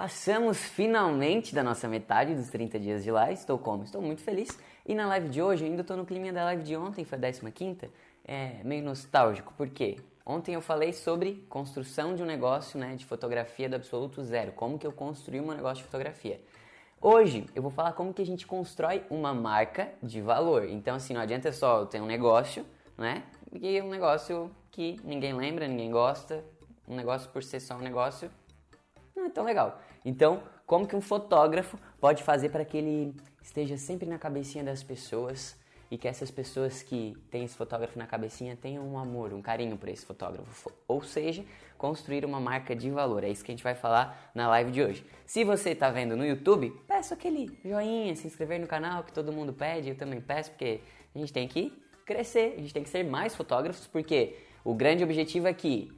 Passamos finalmente da nossa metade dos 30 dias de live. Estou como? Estou muito feliz. E na live de hoje, ainda estou no clima da live de ontem, foi a 15 é meio nostálgico. Por quê? Ontem eu falei sobre construção de um negócio né, de fotografia do absoluto zero. Como que eu construí um negócio de fotografia. Hoje eu vou falar como que a gente constrói uma marca de valor. Então assim, não adianta só eu ter um negócio, né? E um negócio que ninguém lembra, ninguém gosta. Um negócio por ser só um negócio não é tão legal. Então, como que um fotógrafo pode fazer para que ele esteja sempre na cabecinha das pessoas e que essas pessoas que têm esse fotógrafo na cabecinha tenham um amor, um carinho por esse fotógrafo. Ou seja, construir uma marca de valor. É isso que a gente vai falar na live de hoje. Se você está vendo no YouTube, peço aquele joinha, se inscrever no canal que todo mundo pede, eu também peço, porque a gente tem que crescer, a gente tem que ser mais fotógrafos, porque o grande objetivo é que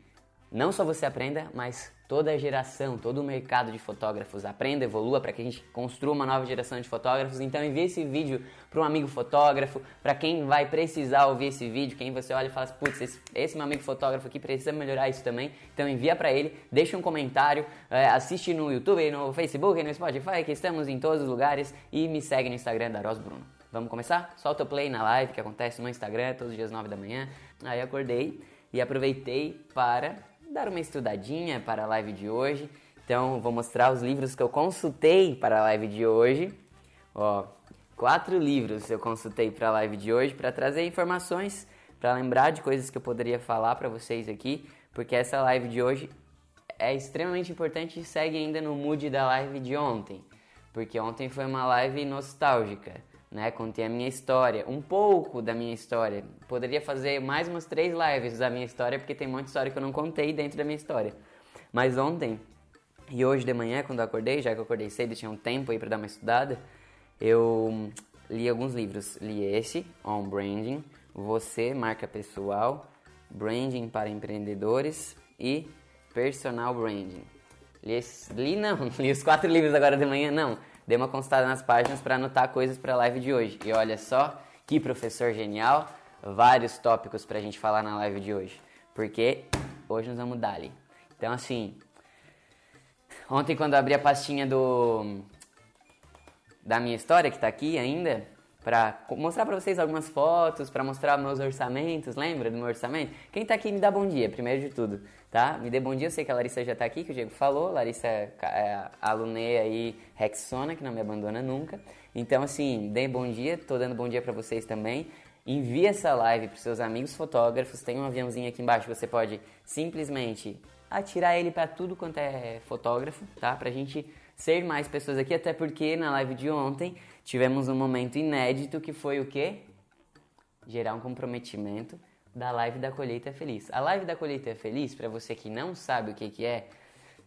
não só você aprenda, mas toda geração, todo o mercado de fotógrafos aprenda, evolua para que a gente construa uma nova geração de fotógrafos. Então envie esse vídeo para um amigo fotógrafo, para quem vai precisar ouvir esse vídeo, quem você olha e fala, putz, esse, esse, meu amigo fotógrafo aqui precisa melhorar isso também. Então envia para ele, deixa um comentário, é, assiste no YouTube, no Facebook, no Spotify, que estamos em todos os lugares e me segue no Instagram da Ros Bruno. Vamos começar? Solta o play na live que acontece no Instagram todos os dias 9 da manhã. Aí acordei e aproveitei para dar uma estudadinha para a live de hoje. Então, vou mostrar os livros que eu consultei para a live de hoje. Ó, quatro livros eu consultei para a live de hoje para trazer informações, para lembrar de coisas que eu poderia falar para vocês aqui, porque essa live de hoje é extremamente importante e segue ainda no mood da live de ontem, porque ontem foi uma live nostálgica né? Contei a minha história, um pouco da minha história. Poderia fazer mais umas três lives da minha história, porque tem muita história que eu não contei dentro da minha história. Mas ontem e hoje de manhã, quando eu acordei, já que eu acordei cedo, tinha um tempo aí para dar uma estudada, eu li alguns livros. Li esse, On Branding, Você, Marca Pessoal, Branding para Empreendedores e Personal Branding. Li, li não, li os quatro livros agora de manhã, não dei uma consultada nas páginas para anotar coisas para a live de hoje. E olha só que professor genial, vários tópicos para a gente falar na live de hoje, porque hoje nós vamos dar ali. Então, assim, ontem quando eu abri a pastinha do da minha história que está aqui ainda, para mostrar para vocês algumas fotos, para mostrar meus orçamentos, lembra do meu orçamento? Quem está aqui me dá bom dia, primeiro de tudo, tá? Me dê bom dia, eu sei que a Larissa já está aqui, que o Diego falou, Larissa é, é alunê aí, Rexona, que não me abandona nunca. Então, assim, dê bom dia, tô dando bom dia para vocês também. Envie essa live para seus amigos fotógrafos, tem um aviãozinho aqui embaixo, você pode simplesmente atirar ele para tudo quanto é fotógrafo, tá? Pra gente ser mais pessoas aqui, até porque na live de ontem tivemos um momento inédito que foi o quê? Gerar um comprometimento da live da colheita feliz. A live da colheita feliz, para você que não sabe o que, que é,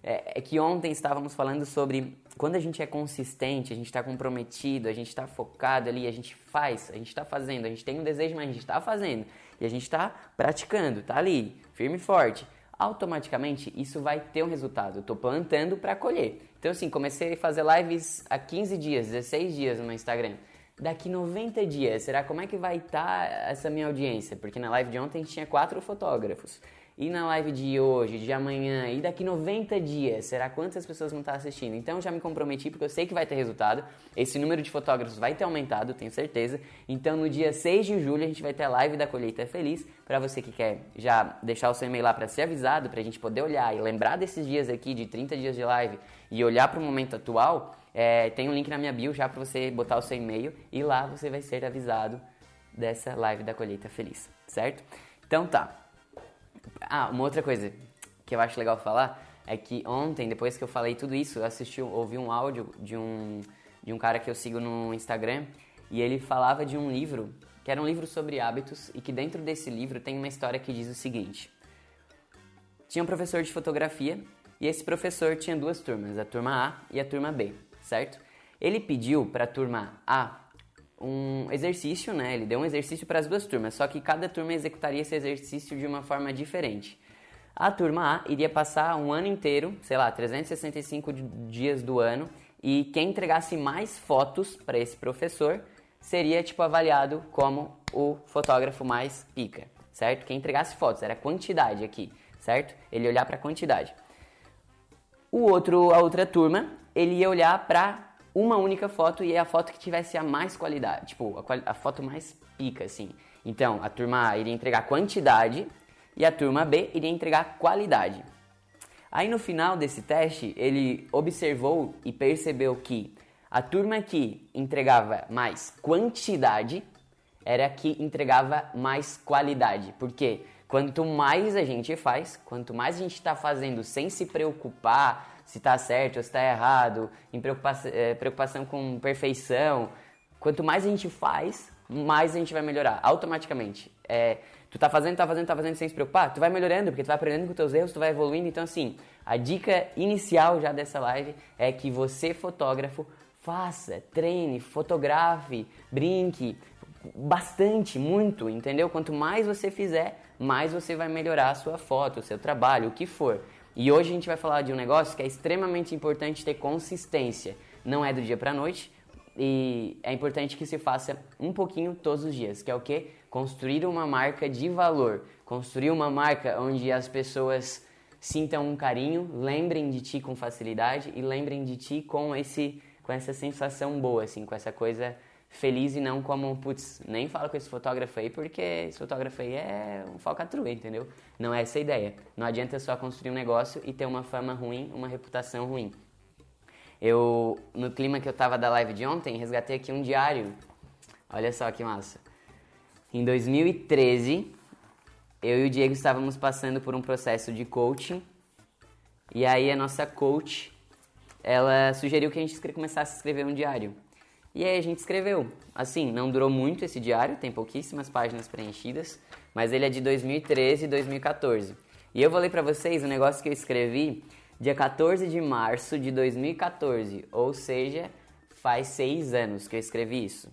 é, é, que ontem estávamos falando sobre quando a gente é consistente, a gente está comprometido, a gente está focado ali, a gente faz, a gente está fazendo, a gente tem um desejo, mas a gente está fazendo e a gente está praticando, tá ali, firme e forte automaticamente isso vai ter um resultado. Eu estou plantando para colher. Então, assim, comecei a fazer lives há 15 dias, 16 dias no Instagram. Daqui 90 dias, será como é que vai estar tá essa minha audiência? Porque na live de ontem tinha quatro fotógrafos. E na live de hoje, de amanhã e daqui 90 dias, será quantas pessoas vão estar assistindo? Então já me comprometi porque eu sei que vai ter resultado. Esse número de fotógrafos vai ter aumentado, tenho certeza. Então no dia 6 de julho a gente vai ter a live da colheita feliz. Para você que quer já deixar o seu e-mail lá para ser avisado, para a gente poder olhar e lembrar desses dias aqui de 30 dias de live e olhar para o momento atual, é, tem um link na minha bio já para você botar o seu e-mail e lá você vai ser avisado dessa live da colheita feliz, certo? Então tá. Ah, uma outra coisa que eu acho legal falar é que ontem, depois que eu falei tudo isso, eu assisti, ouvi um áudio de um, de um cara que eu sigo no Instagram e ele falava de um livro que era um livro sobre hábitos e que dentro desse livro tem uma história que diz o seguinte: tinha um professor de fotografia e esse professor tinha duas turmas, a turma A e a turma B, certo? Ele pediu para a turma A um exercício, né? Ele deu um exercício para as duas turmas, só que cada turma executaria esse exercício de uma forma diferente. A turma A iria passar um ano inteiro, sei lá, 365 dias do ano, e quem entregasse mais fotos para esse professor seria tipo avaliado como o fotógrafo mais pica, certo? Quem entregasse fotos, era quantidade aqui, certo? Ele olhar para quantidade. O outro, a outra turma, ele ia olhar para uma única foto e é a foto que tivesse a mais qualidade, tipo, a, a foto mais pica, assim. Então, a turma A iria entregar quantidade e a turma B iria entregar qualidade. Aí no final desse teste, ele observou e percebeu que a turma que entregava mais quantidade era a que entregava mais qualidade. Porque quanto mais a gente faz, quanto mais a gente está fazendo sem se preocupar se está certo ou se está errado, em preocupação, é, preocupação com perfeição, quanto mais a gente faz, mais a gente vai melhorar automaticamente. É, tu tá fazendo, tá fazendo, tá fazendo sem se preocupar, tu vai melhorando, porque tu vai aprendendo com teus erros, tu vai evoluindo. Então, assim, a dica inicial já dessa live é que você, fotógrafo, faça, treine, fotografe, brinque, bastante, muito, entendeu? Quanto mais você fizer, mais você vai melhorar a sua foto, o seu trabalho, o que for. E hoje a gente vai falar de um negócio que é extremamente importante ter consistência. Não é do dia para noite e é importante que se faça um pouquinho todos os dias, que é o que? Construir uma marca de valor, construir uma marca onde as pessoas sintam um carinho, lembrem de ti com facilidade e lembrem de ti com esse com essa sensação boa assim, com essa coisa feliz e não como, putz, nem fala com esse fotógrafo aí porque esse fotógrafo aí é um falcatrua, entendeu? Não é essa a ideia. Não adianta só construir um negócio e ter uma fama ruim, uma reputação ruim. Eu, no clima que eu tava da live de ontem, resgatei aqui um diário. Olha só que massa. Em 2013, eu e o Diego estávamos passando por um processo de coaching. E aí a nossa coach, ela sugeriu que a gente começasse a escrever um diário. E aí a gente escreveu. Assim, não durou muito esse diário, tem pouquíssimas páginas preenchidas, mas ele é de 2013 e 2014. E eu vou ler para vocês um negócio que eu escrevi dia 14 de março de 2014, ou seja, faz seis anos que eu escrevi isso.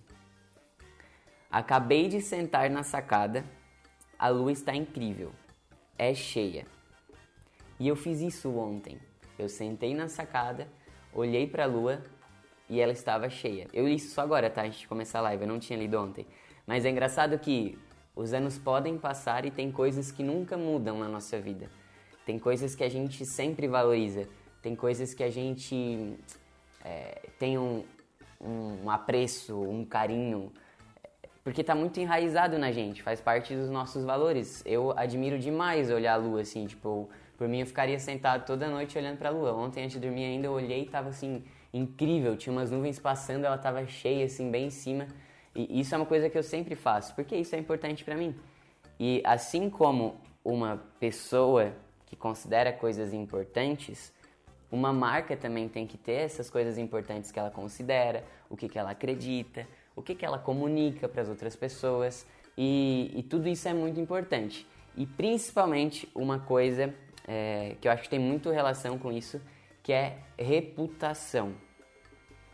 Acabei de sentar na sacada, a lua está incrível, é cheia. E eu fiz isso ontem. Eu sentei na sacada, olhei para a lua e ela estava cheia. Eu li isso só agora, tá? Antes de começar a live, eu não tinha lido ontem. Mas é engraçado que os anos podem passar e tem coisas que nunca mudam na nossa vida. Tem coisas que a gente sempre valoriza. Tem coisas que a gente é, tem um, um apreço, um carinho, porque está muito enraizado na gente, faz parte dos nossos valores. Eu admiro demais olhar a lua assim, tipo, por mim eu ficaria sentado toda noite olhando para a lua. Ontem antes de dormir ainda eu olhei e tava assim incrível, tinha umas nuvens passando, ela estava cheia, assim, bem em cima. E isso é uma coisa que eu sempre faço, porque isso é importante para mim. E assim como uma pessoa que considera coisas importantes, uma marca também tem que ter essas coisas importantes que ela considera, o que, que ela acredita, o que, que ela comunica para as outras pessoas. E, e, tudo isso é muito importante. E principalmente uma coisa é, que eu acho que tem muito relação com isso, que é reputação.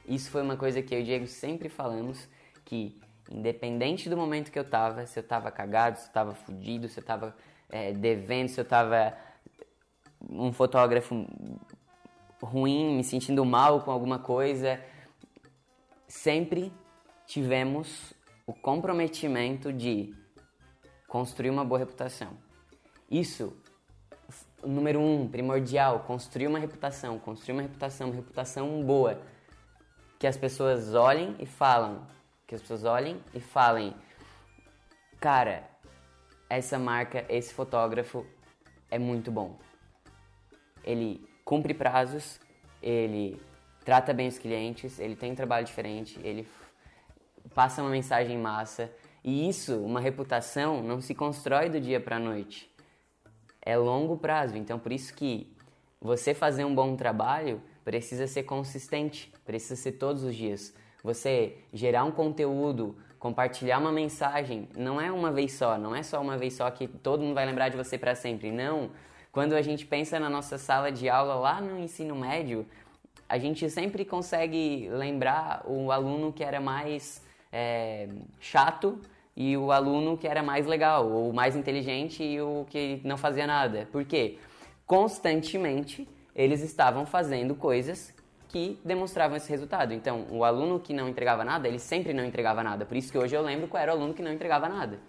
Isso foi uma coisa que eu e o Diego sempre falamos, que independente do momento que eu tava, se eu tava cagado, se eu tava fudido, se eu tava é, devendo, se eu tava um fotógrafo ruim, me sentindo mal com alguma coisa, sempre tivemos o comprometimento de construir uma boa reputação. Isso número um, primordial, construir uma reputação, construir uma reputação, uma reputação boa. Que as pessoas olhem e falam, que as pessoas olhem e falem, cara, essa marca, esse fotógrafo é muito bom. Ele cumpre prazos, ele trata bem os clientes, ele tem um trabalho diferente, ele passa uma mensagem massa. E isso, uma reputação, não se constrói do dia para a noite é longo prazo. Então, por isso que você fazer um bom trabalho precisa ser consistente, precisa ser todos os dias. Você gerar um conteúdo, compartilhar uma mensagem, não é uma vez só, não é só uma vez só que todo mundo vai lembrar de você para sempre. Não. Quando a gente pensa na nossa sala de aula lá no ensino médio, a gente sempre consegue lembrar o aluno que era mais é, chato e o aluno que era mais legal, ou mais inteligente e o que não fazia nada. Por quê? Constantemente eles estavam fazendo coisas que demonstravam esse resultado. Então, o aluno que não entregava nada, ele sempre não entregava nada. Por isso que hoje eu lembro qual era o aluno que não entregava nada.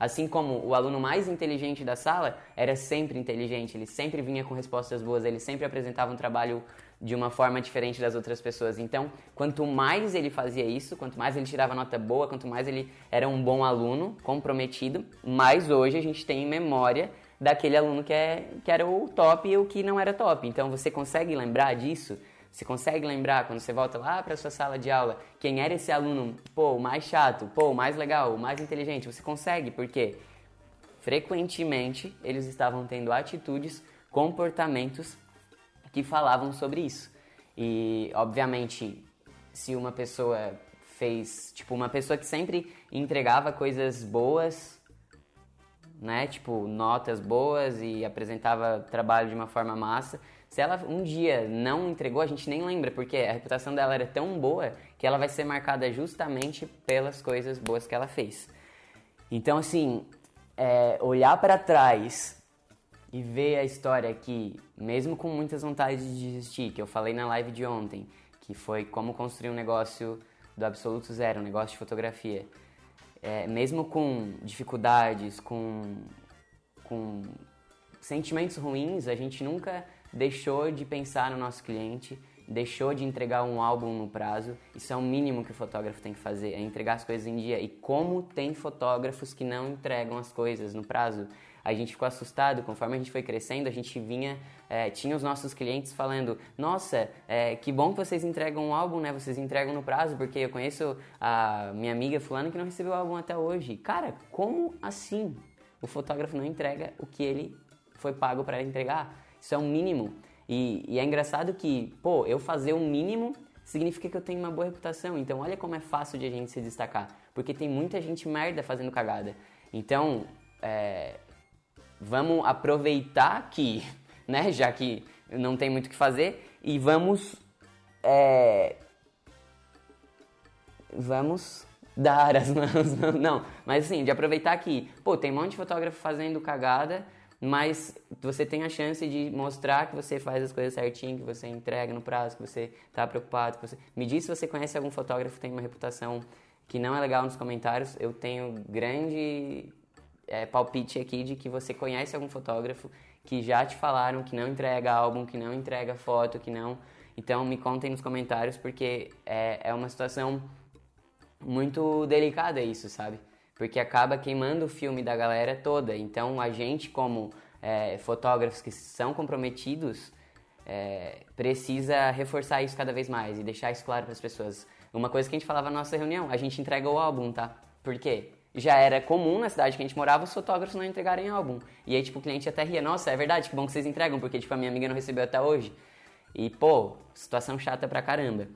Assim como o aluno mais inteligente da sala era sempre inteligente, ele sempre vinha com respostas boas, ele sempre apresentava um trabalho de uma forma diferente das outras pessoas. Então, quanto mais ele fazia isso, quanto mais ele tirava nota boa, quanto mais ele era um bom aluno, comprometido, mais hoje a gente tem memória daquele aluno que, é, que era o top e o que não era top. Então, você consegue lembrar disso? Você consegue lembrar quando você volta lá para sua sala de aula quem era esse aluno, pô, o mais chato, pô, o mais legal, o mais inteligente? Você consegue, porque frequentemente eles estavam tendo atitudes, comportamentos que falavam sobre isso. E, obviamente, se uma pessoa fez, tipo, uma pessoa que sempre entregava coisas boas, né, tipo, notas boas e apresentava trabalho de uma forma massa, se ela um dia não entregou, a gente nem lembra, porque a reputação dela era tão boa que ela vai ser marcada justamente pelas coisas boas que ela fez. Então, assim, é, olhar para trás e ver a história aqui, mesmo com muitas vontades de desistir, que eu falei na live de ontem, que foi como construir um negócio do absoluto zero, um negócio de fotografia. É, mesmo com dificuldades, com, com sentimentos ruins, a gente nunca deixou de pensar no nosso cliente, deixou de entregar um álbum no prazo. Isso é o mínimo que o fotógrafo tem que fazer, é entregar as coisas em dia. E como tem fotógrafos que não entregam as coisas no prazo? A gente ficou assustado, conforme a gente foi crescendo, a gente vinha, é, tinha os nossos clientes falando, nossa, é, que bom que vocês entregam um álbum, né? Vocês entregam no prazo, porque eu conheço a minha amiga fulano que não recebeu o álbum até hoje. Cara, como assim? O fotógrafo não entrega o que ele foi pago para entregar. Isso é um mínimo. E, e é engraçado que, pô, eu fazer o um mínimo significa que eu tenho uma boa reputação. Então, olha como é fácil de a gente se destacar. Porque tem muita gente merda fazendo cagada. Então, é, vamos aproveitar que, né, já que não tem muito o que fazer, e vamos. É, vamos dar as mãos. Não, mas assim, de aproveitar que, pô, tem um monte de fotógrafo fazendo cagada, mas você tem a chance de mostrar que você faz as coisas certinho, que você entrega no prazo, que você está preocupado. Que você... Me diz se você conhece algum fotógrafo que tem uma reputação que não é legal nos comentários. Eu tenho grande é, palpite aqui de que você conhece algum fotógrafo que já te falaram que não entrega álbum, que não entrega foto, que não. Então me contem nos comentários porque é, é uma situação muito delicada isso, sabe? Porque acaba queimando o filme da galera toda. Então a gente, como é, fotógrafos que são comprometidos, é, precisa reforçar isso cada vez mais e deixar isso claro para as pessoas. Uma coisa que a gente falava na nossa reunião, a gente entrega o álbum, tá? Por quê? Já era comum na cidade que a gente morava os fotógrafos não entregarem álbum. E aí, tipo, o cliente até ria, nossa, é verdade, que bom que vocês entregam, porque, tipo, a minha amiga não recebeu até hoje. E, pô, situação chata pra caramba.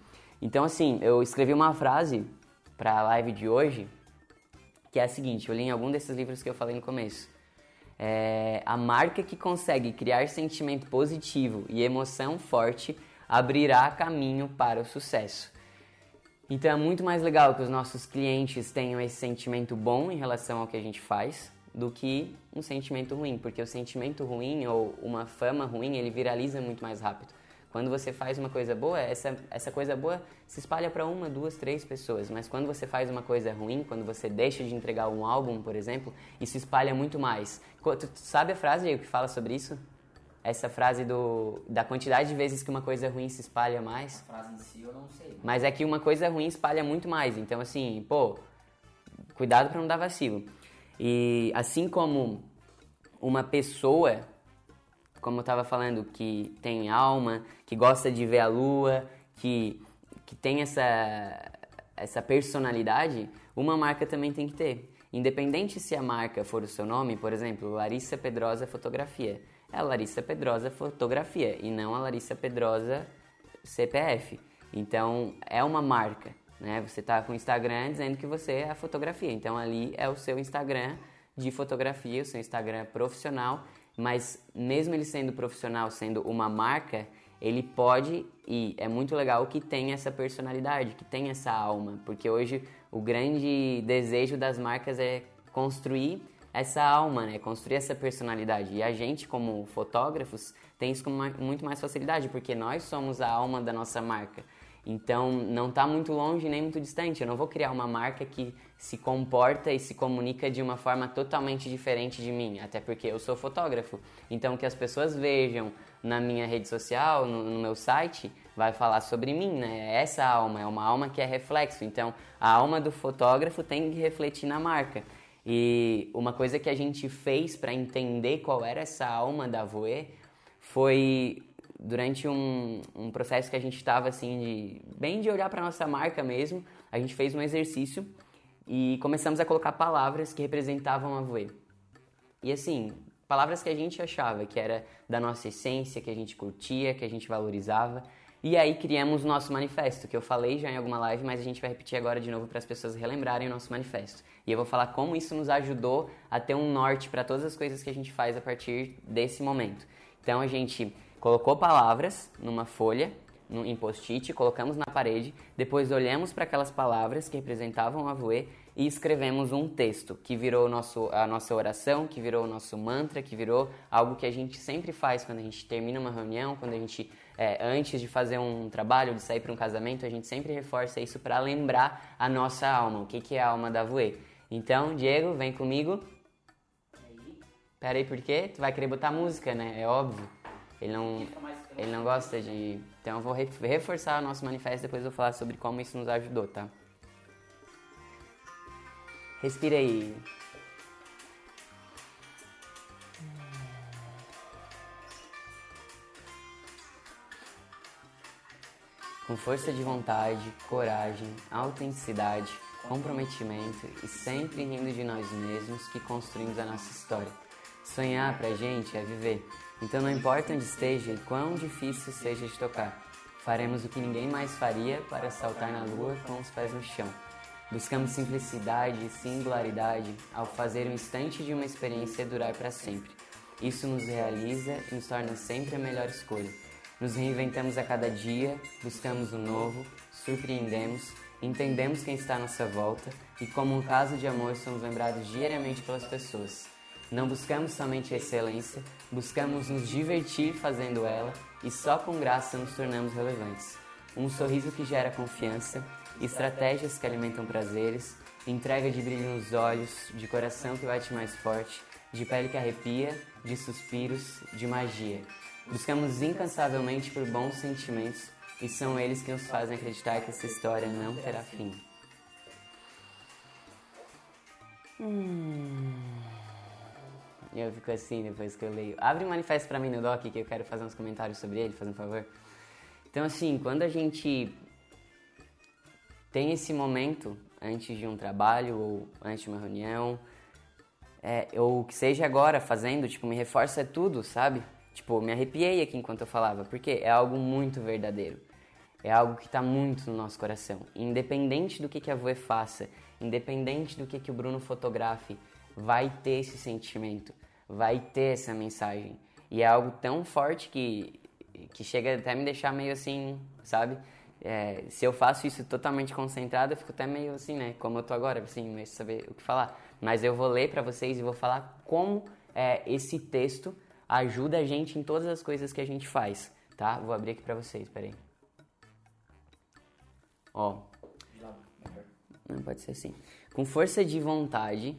Então, assim, eu escrevi uma frase pra live de hoje, que é a seguinte, eu li em algum desses livros que eu falei no começo. É, a marca que consegue criar sentimento positivo e emoção forte abrirá caminho para o sucesso. Então é muito mais legal que os nossos clientes tenham esse sentimento bom em relação ao que a gente faz do que um sentimento ruim, porque o sentimento ruim ou uma fama ruim, ele viraliza muito mais rápido. Quando você faz uma coisa boa, essa, essa coisa boa se espalha para uma, duas, três pessoas. Mas quando você faz uma coisa ruim, quando você deixa de entregar um álbum, por exemplo, isso espalha muito mais. Tu sabe a frase que fala sobre isso? Essa frase do, da quantidade de vezes que uma coisa ruim se espalha mais. A frase em si eu não sei. Mas é que uma coisa ruim espalha muito mais. Então, assim, pô, cuidado para não dar vacilo. E assim como uma pessoa, como eu estava falando, que tem alma, que gosta de ver a lua, que, que tem essa, essa personalidade, uma marca também tem que ter. Independente se a marca for o seu nome, por exemplo, Larissa Pedrosa Fotografia é a Larissa Pedrosa Fotografia e não a Larissa Pedrosa CPF. Então é uma marca, né? Você está com o Instagram dizendo que você é a fotografia. Então ali é o seu Instagram de fotografia, o seu Instagram profissional. Mas mesmo ele sendo profissional, sendo uma marca, ele pode e é muito legal que tenha essa personalidade, que tenha essa alma, porque hoje o grande desejo das marcas é construir essa alma, né? Construir essa personalidade. E a gente, como fotógrafos, tem isso com muito mais facilidade, porque nós somos a alma da nossa marca. Então não está muito longe nem muito distante. Eu não vou criar uma marca que se comporta e se comunica de uma forma totalmente diferente de mim, até porque eu sou fotógrafo. Então que as pessoas vejam na minha rede social, no, no meu site, vai falar sobre mim, né? É essa alma é uma alma que é reflexo. Então a alma do fotógrafo tem que refletir na marca. E uma coisa que a gente fez para entender qual era essa alma da Voe foi durante um, um processo que a gente estava assim de bem de olhar para nossa marca mesmo, a gente fez um exercício e começamos a colocar palavras que representavam a Voe. E assim, palavras que a gente achava que era da nossa essência, que a gente curtia, que a gente valorizava. E aí criamos o nosso manifesto, que eu falei já em alguma live, mas a gente vai repetir agora de novo para as pessoas relembrarem o nosso manifesto. E eu vou falar como isso nos ajudou a ter um norte para todas as coisas que a gente faz a partir desse momento. Então a gente colocou palavras numa folha, em post-it, colocamos na parede, depois olhamos para aquelas palavras que representavam a Voe e escrevemos um texto que virou nosso, a nossa oração, que virou o nosso mantra, que virou algo que a gente sempre faz quando a gente termina uma reunião, quando a gente, é, antes de fazer um trabalho, de sair para um casamento, a gente sempre reforça isso para lembrar a nossa alma, o que, que é a alma da Voe. Então, Diego, vem comigo. Peraí, por quê? Tu vai querer botar música, né? É óbvio. Ele não, ele não gosta de. Então eu vou reforçar o nosso manifesto depois eu vou falar sobre como isso nos ajudou, tá? Respira aí. Com força de vontade, coragem, autenticidade, comprometimento e sempre rindo de nós mesmos que construímos a nossa história. Sonhar pra gente é viver. Então não importa onde esteja e quão difícil seja de tocar, faremos o que ninguém mais faria para saltar na lua com os pés no chão. Buscamos simplicidade e singularidade ao fazer um instante de uma experiência durar para sempre. Isso nos realiza e nos torna sempre a melhor escolha. Nos reinventamos a cada dia, buscamos o novo, surpreendemos, entendemos quem está à nossa volta e, como um caso de amor, somos lembrados diariamente pelas pessoas. Não buscamos somente a excelência, buscamos nos divertir fazendo ela e só com graça nos tornamos relevantes. Um sorriso que gera confiança, estratégias que alimentam prazeres, entrega de brilho nos olhos, de coração que bate mais forte, de pele que arrepia, de suspiros, de magia. Buscamos incansavelmente por bons sentimentos e são eles que nos fazem acreditar que essa história não terá fim. Hum. Eu fico assim depois que eu leio. Abre um manifesto para mim no doc que eu quero fazer uns comentários sobre ele, fazendo um favor. Então, assim, quando a gente tem esse momento antes de um trabalho ou antes de uma reunião, é, ou que seja agora fazendo, tipo, me reforça tudo, sabe? Tipo, me arrepiei aqui enquanto eu falava, porque é algo muito verdadeiro. É algo que está muito no nosso coração. Independente do que, que a Voe faça, independente do que, que o Bruno fotografe, vai ter esse sentimento, vai ter essa mensagem. E é algo tão forte que, que chega até me deixar meio assim, sabe? É, se eu faço isso totalmente concentrado, eu fico até meio assim, né? Como eu tô agora, assim, meio saber o que falar. Mas eu vou ler para vocês e vou falar como é, esse texto ajuda a gente em todas as coisas que a gente faz, tá? Vou abrir aqui para vocês, peraí. Ó. Não pode ser assim. Com força de vontade,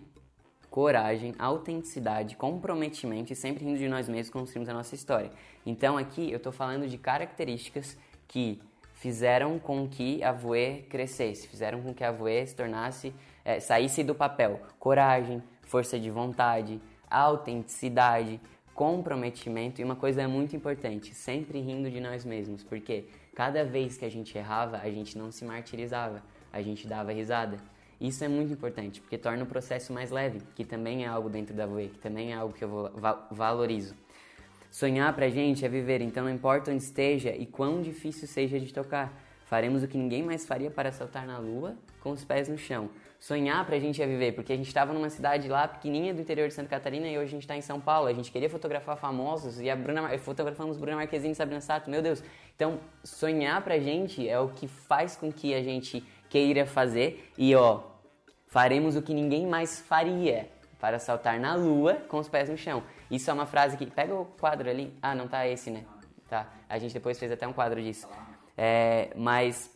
coragem, autenticidade, comprometimento e sempre rindo de nós mesmos construímos a nossa história. Então aqui eu estou falando de características que fizeram com que a Voe crescesse, fizeram com que a Voe se tornasse, é, saísse do papel. Coragem, força de vontade, autenticidade, comprometimento e uma coisa muito importante, sempre rindo de nós mesmos, porque cada vez que a gente errava, a gente não se martirizava, a gente dava risada. Isso é muito importante, porque torna o processo mais leve, que também é algo dentro da Voe, que também é algo que eu valorizo. Sonhar pra gente é viver, então não importa onde esteja e quão difícil seja de tocar. Faremos o que ninguém mais faria para saltar na lua com os pés no chão. Sonhar pra gente é viver, porque a gente estava numa cidade lá pequenininha do interior de Santa Catarina e hoje a gente está em São Paulo. A gente queria fotografar famosos e a Bruna, fotografamos Bruna Marquezine e Sabrina Sato, meu Deus. Então, sonhar pra gente é o que faz com que a gente queira fazer e ó, faremos o que ninguém mais faria para saltar na lua com os pés no chão. Isso é uma frase que pega o quadro ali. Ah, não tá esse, né? Tá. A gente depois fez até um quadro disso. É, mas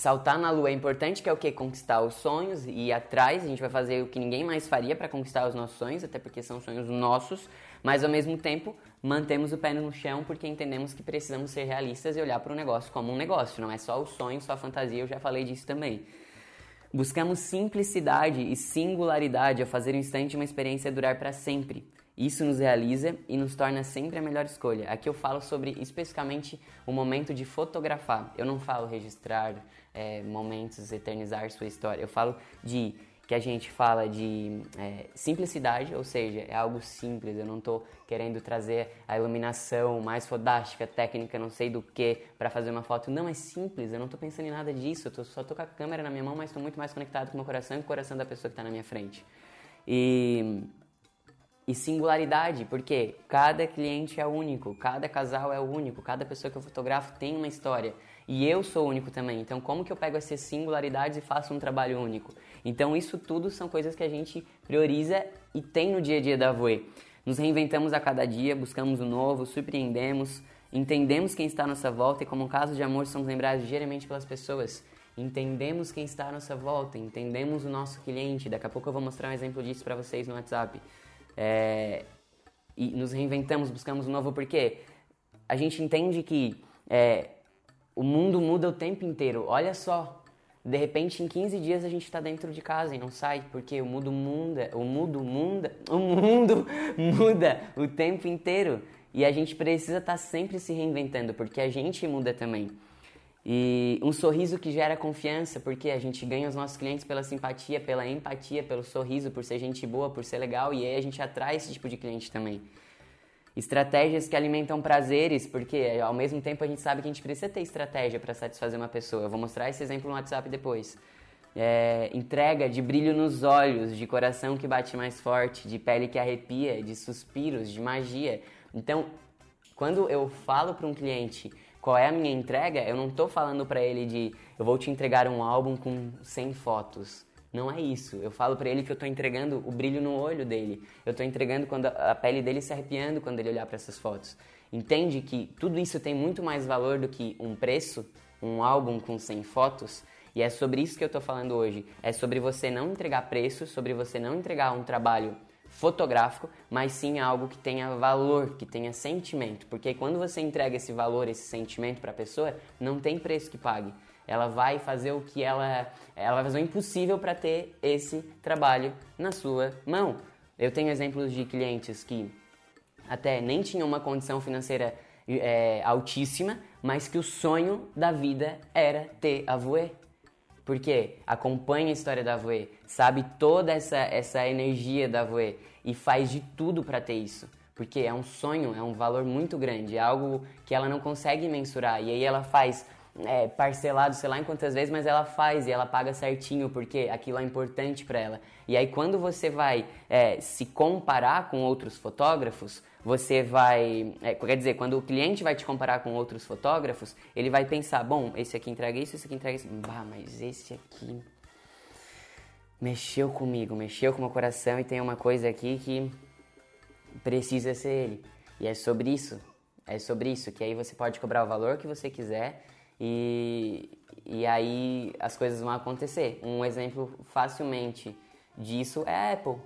saltar na lua é importante, que é o que? Conquistar os sonhos e ir atrás. A gente vai fazer o que ninguém mais faria para conquistar os nossos sonhos, até porque são sonhos nossos, mas ao mesmo tempo mantemos o pé no chão porque entendemos que precisamos ser realistas e olhar para o negócio como um negócio, não é só o sonho, só a fantasia, eu já falei disso também. Buscamos simplicidade e singularidade ao fazer o instante uma experiência durar para sempre. Isso nos realiza e nos torna sempre a melhor escolha. Aqui eu falo sobre especificamente o momento de fotografar. Eu não falo registrar é, momentos, eternizar sua história. Eu falo de que a gente fala de é, simplicidade, ou seja, é algo simples. Eu não estou querendo trazer a iluminação mais fodástica, técnica, não sei do que, para fazer uma foto. Não, é simples. Eu não estou pensando em nada disso. Eu tô, só estou com a câmera na minha mão, mas estou muito mais conectado com o meu coração e com o coração da pessoa que está na minha frente. E e singularidade, porque cada cliente é único, cada casal é único, cada pessoa que eu fotografo tem uma história. E eu sou único também. Então, como que eu pego essas singularidades e faço um trabalho único? Então, isso tudo são coisas que a gente prioriza e tem no dia a dia da Voe. Nos reinventamos a cada dia, buscamos o novo, surpreendemos, entendemos quem está à nossa volta e, como um caso de amor, somos lembrados diariamente pelas pessoas. Entendemos quem está à nossa volta, entendemos o nosso cliente. Daqui a pouco eu vou mostrar um exemplo disso para vocês no WhatsApp. É, e nos reinventamos, buscamos um novo porquê. A gente entende que é, o mundo muda o tempo inteiro. Olha só, de repente em 15 dias a gente está dentro de casa e não sai, porque o mundo muda, o mundo muda, o mundo muda o tempo inteiro. E a gente precisa estar tá sempre se reinventando, porque a gente muda também. E um sorriso que gera confiança, porque a gente ganha os nossos clientes pela simpatia, pela empatia, pelo sorriso, por ser gente boa, por ser legal, e aí a gente atrai esse tipo de cliente também. Estratégias que alimentam prazeres, porque ao mesmo tempo a gente sabe que a gente precisa ter estratégia para satisfazer uma pessoa. Eu vou mostrar esse exemplo no WhatsApp depois. É, entrega de brilho nos olhos, de coração que bate mais forte, de pele que arrepia, de suspiros, de magia. Então, quando eu falo para um cliente qual é a minha entrega, eu não estou falando para ele de eu vou te entregar um álbum com 100 fotos. Não é isso. Eu falo para ele que eu estou entregando o brilho no olho dele. Eu estou entregando quando a pele dele se arrepiando quando ele olhar para essas fotos. Entende que tudo isso tem muito mais valor do que um preço, um álbum com 100 fotos? E é sobre isso que eu estou falando hoje. É sobre você não entregar preço, sobre você não entregar um trabalho fotográfico, mas sim algo que tenha valor, que tenha sentimento, porque quando você entrega esse valor, esse sentimento para a pessoa, não tem preço que pague. Ela vai fazer o que ela, ela vai fazer o impossível para ter esse trabalho na sua mão. Eu tenho exemplos de clientes que até nem tinham uma condição financeira é, altíssima, mas que o sonho da vida era ter a voe porque acompanha a história da Voe, sabe toda essa, essa energia da Voe e faz de tudo para ter isso. Porque é um sonho, é um valor muito grande, é algo que ela não consegue mensurar. E aí ela faz é, parcelado, sei lá em quantas vezes, mas ela faz e ela paga certinho porque aquilo é importante para ela. E aí quando você vai é, se comparar com outros fotógrafos, você vai. É, quer dizer, quando o cliente vai te comparar com outros fotógrafos, ele vai pensar: bom, esse aqui entrega isso, esse aqui entrega isso. Bah, mas esse aqui mexeu comigo, mexeu com o meu coração e tem uma coisa aqui que precisa ser ele. E é sobre isso. É sobre isso, que aí você pode cobrar o valor que você quiser e, e aí as coisas vão acontecer. Um exemplo facilmente disso é a Apple.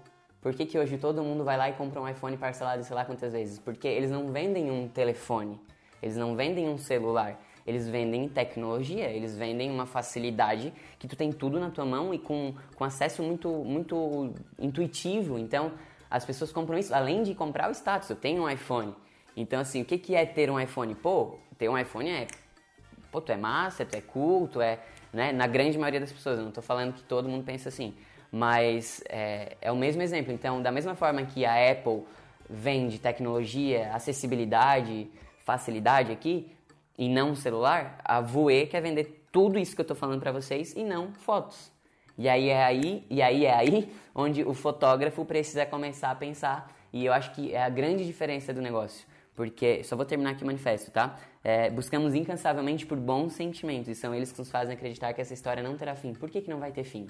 Por que, que hoje todo mundo vai lá e compra um iPhone parcelado sei lá quantas vezes? Porque eles não vendem um telefone, eles não vendem um celular, eles vendem tecnologia, eles vendem uma facilidade que tu tem tudo na tua mão e com, com acesso muito, muito intuitivo. Então, as pessoas compram isso, além de comprar o status, eu tenho um iPhone. Então, assim, o que, que é ter um iPhone? Pô, ter um iPhone é... Pô, tu é massa, tu é culto, é... Né? Na grande maioria das pessoas, eu não estou falando que todo mundo pensa assim. Mas é, é o mesmo exemplo. Então, da mesma forma que a Apple vende tecnologia, acessibilidade, facilidade aqui, e não celular, a Voe quer vender tudo isso que eu estou falando para vocês e não fotos. E aí é aí, e aí é aí onde o fotógrafo precisa começar a pensar. E eu acho que é a grande diferença do negócio. Porque, só vou terminar aqui o manifesto, tá? É, buscamos incansavelmente por bons sentimentos e são eles que nos fazem acreditar que essa história não terá fim. Por que, que não vai ter fim?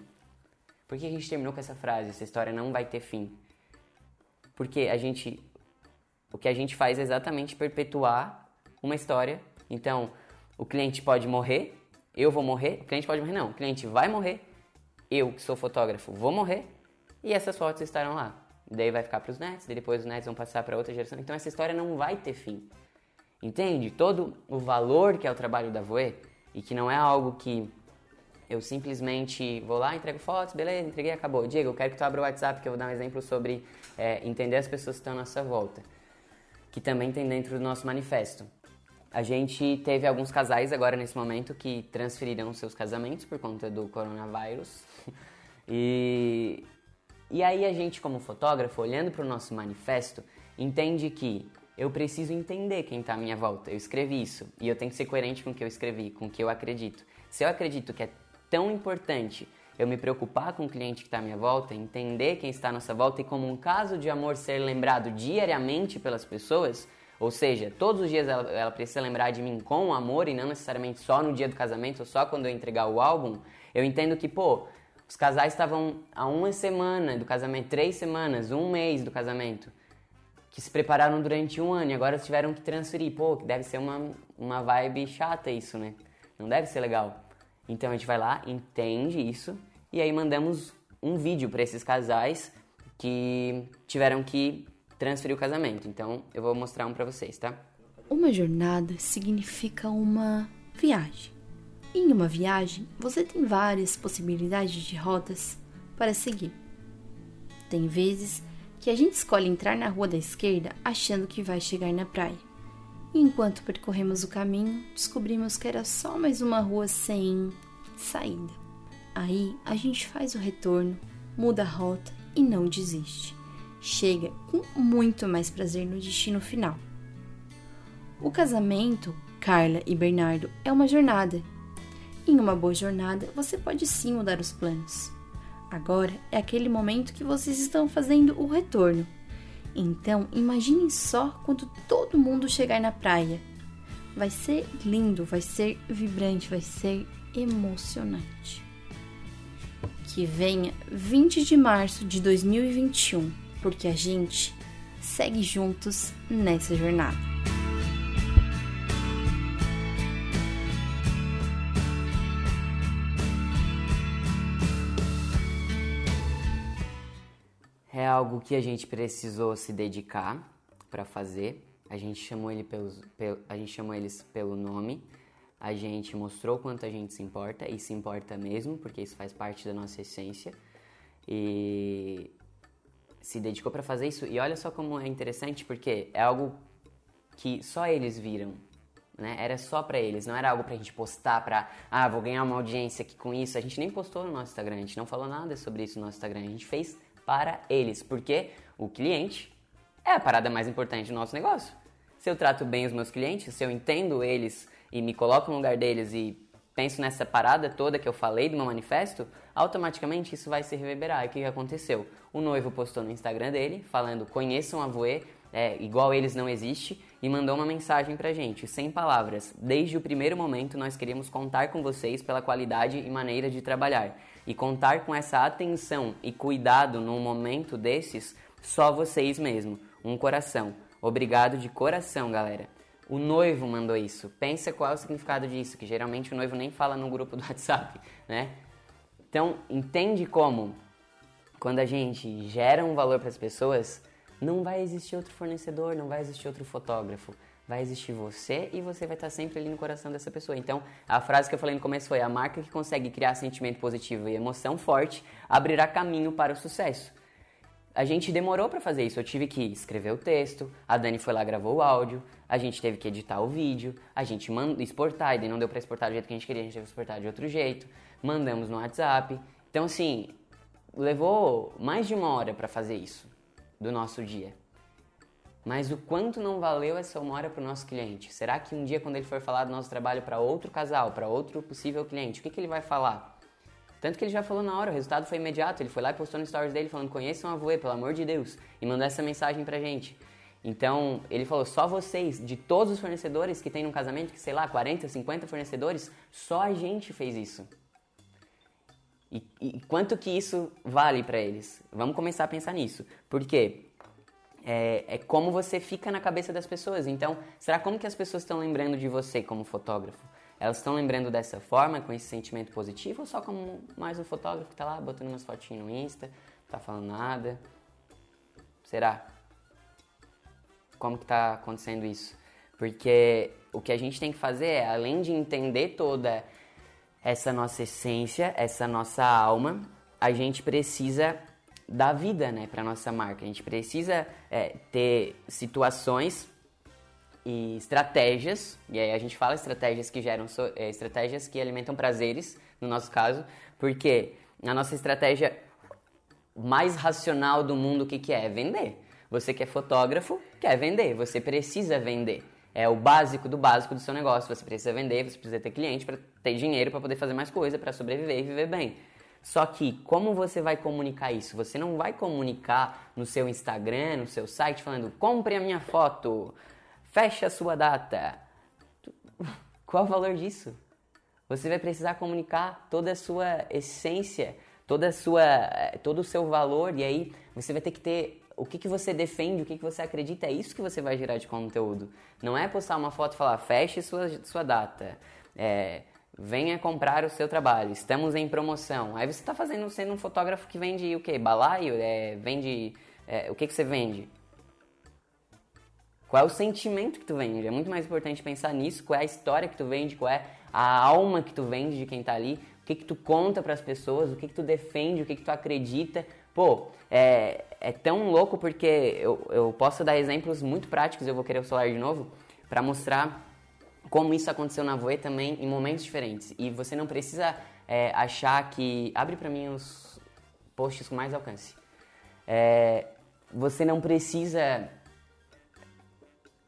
Por que a gente terminou com essa frase? Essa história não vai ter fim. Porque a gente. O que a gente faz é exatamente perpetuar uma história. Então, o cliente pode morrer, eu vou morrer, o cliente pode morrer, não, o cliente vai morrer, eu que sou fotógrafo vou morrer e essas fotos estarão lá. Daí vai ficar para os daí depois os nets vão passar para outra geração. Então essa história não vai ter fim. Entende? Todo o valor que é o trabalho da Voe e que não é algo que eu simplesmente vou lá, entrego fotos, beleza, entreguei, acabou. Diego, eu quero que tu abra o WhatsApp, que eu vou dar um exemplo sobre é, entender as pessoas que estão à nossa volta, que também tem dentro do nosso manifesto. A gente teve alguns casais agora nesse momento que transferiram seus casamentos por conta do coronavírus. e, e aí a gente, como fotógrafo, olhando para o nosso manifesto, entende que eu preciso entender quem está à minha volta. Eu escrevi isso e eu tenho que ser coerente com o que eu escrevi, com o que eu acredito. Se eu acredito que é tão importante eu me preocupar com o cliente que está à minha volta, entender quem está à nossa volta e como um caso de amor ser lembrado diariamente pelas pessoas, ou seja, todos os dias ela, ela, precisa lembrar de mim com amor e não necessariamente só no dia do casamento ou só quando eu entregar o álbum. Eu entendo que, pô, os casais estavam há uma semana do casamento, três semanas, um mês do casamento, que se prepararam durante um ano e agora tiveram que transferir. Pô, deve ser uma, uma vibe chata isso, né? Não deve ser legal. Então a gente vai lá, entende isso e aí mandamos um vídeo para esses casais que tiveram que transferir o casamento. Então eu vou mostrar um para vocês, tá? Uma jornada significa uma viagem. Em uma viagem, você tem várias possibilidades de rotas para seguir. Tem vezes que a gente escolhe entrar na rua da esquerda achando que vai chegar na praia. E enquanto percorremos o caminho, descobrimos que era só mais uma rua sem saída. Aí a gente faz o retorno, muda a rota e não desiste chega com muito mais prazer no destino final. O casamento, Carla e Bernardo, é uma jornada. Em uma boa jornada, você pode sim mudar os planos. Agora é aquele momento que vocês estão fazendo o retorno. Então, imaginem só quando todo mundo chegar na praia. Vai ser lindo, vai ser vibrante, vai ser emocionante. Que venha 20 de março de 2021 porque a gente segue juntos nessa jornada. É algo que a gente precisou se dedicar para fazer. A gente chamou ele pelos, pel, a gente chamou eles pelo nome. A gente mostrou quanto a gente se importa e se importa mesmo, porque isso faz parte da nossa essência. E se dedicou para fazer isso. E olha só como é interessante, porque é algo que só eles viram. Né? Era só para eles, não era algo pra gente postar pra, ah, vou ganhar uma audiência aqui com isso. A gente nem postou no nosso Instagram, a gente não falou nada sobre isso no nosso Instagram. A gente fez para eles, porque o cliente é a parada mais importante do nosso negócio. Se eu trato bem os meus clientes, se eu entendo eles e me coloco no lugar deles e penso nessa parada toda que eu falei do meu manifesto, automaticamente isso vai se reverberar. E o que aconteceu? O noivo postou no Instagram dele, falando conheçam a Voe, é, igual eles não existe, e mandou uma mensagem pra gente, sem palavras. Desde o primeiro momento nós queríamos contar com vocês pela qualidade e maneira de trabalhar. E contar com essa atenção e cuidado num momento desses, só vocês mesmo. Um coração. Obrigado de coração, galera. O noivo mandou isso. Pensa qual é o significado disso, que geralmente o noivo nem fala no grupo do WhatsApp, né? Então, entende como quando a gente gera um valor para as pessoas, não vai existir outro fornecedor, não vai existir outro fotógrafo. Vai existir você e você vai estar sempre ali no coração dessa pessoa. Então, a frase que eu falei no começo foi: a marca que consegue criar sentimento positivo e emoção forte abrirá caminho para o sucesso a gente demorou para fazer isso. Eu tive que escrever o texto, a Dani foi lá gravou o áudio, a gente teve que editar o vídeo, a gente mandou exportar, e daí não deu para exportar do jeito que a gente queria, a gente teve que exportar de outro jeito. Mandamos no WhatsApp. Então assim, levou mais de uma hora para fazer isso do nosso dia. Mas o quanto não valeu essa uma hora para o nosso cliente? Será que um dia, quando ele for falar do nosso trabalho para outro casal, para outro possível cliente, o que, que ele vai falar? Tanto que ele já falou na hora, o resultado foi imediato. Ele foi lá e postou no stories dele falando: conheçam a Voe, pelo amor de Deus. E mandou essa mensagem pra gente. Então, ele falou: só vocês, de todos os fornecedores que tem no casamento, que sei lá, 40, 50 fornecedores, só a gente fez isso. E, e quanto que isso vale para eles? Vamos começar a pensar nisso. Por quê? É, é, como você fica na cabeça das pessoas. Então, será como que as pessoas estão lembrando de você como fotógrafo? elas estão lembrando dessa forma, com esse sentimento positivo, ou só como mais um fotógrafo que tá lá botando umas fotinhas no Insta, não tá falando nada? Será? Como que tá acontecendo isso? Porque o que a gente tem que fazer é, além de entender toda essa nossa essência, essa nossa alma, a gente precisa dar vida né, para nossa marca. A gente precisa é, ter situações e estratégias, e aí a gente fala estratégias que geram, é, estratégias que alimentam prazeres, no nosso caso, porque a nossa estratégia mais racional do mundo, o que, que é? Vender. Você que é fotógrafo, quer vender, você precisa vender. É o básico do básico do seu negócio. Você precisa vender, você precisa ter cliente para ter dinheiro para poder fazer mais coisa, para sobreviver e viver bem. Só que como você vai comunicar isso? Você não vai comunicar no seu Instagram, no seu site falando: "Compre a minha foto, feche a sua data". Qual o valor disso? Você vai precisar comunicar toda a sua essência, toda a sua, eh, todo o seu valor e aí você vai ter que ter o que, que você defende, o que, que você acredita, é isso que você vai gerar de conteúdo. Não é postar uma foto e falar, feche sua, sua data. É, venha comprar o seu trabalho, estamos em promoção. Aí você está fazendo, sendo um fotógrafo que vende o quê? Balaio? É, vende. É, o que, que você vende? Qual é o sentimento que tu vende? É muito mais importante pensar nisso, qual é a história que tu vende, qual é a alma que tu vende de quem está ali, o que, que tu conta para as pessoas, o que, que tu defende, o que, que tu acredita. Pô, é, é tão louco porque eu, eu posso dar exemplos muito práticos, eu vou querer o celular de novo, para mostrar como isso aconteceu na Voe também em momentos diferentes. E você não precisa é, achar que. Abre para mim os posts com mais alcance. É, você não precisa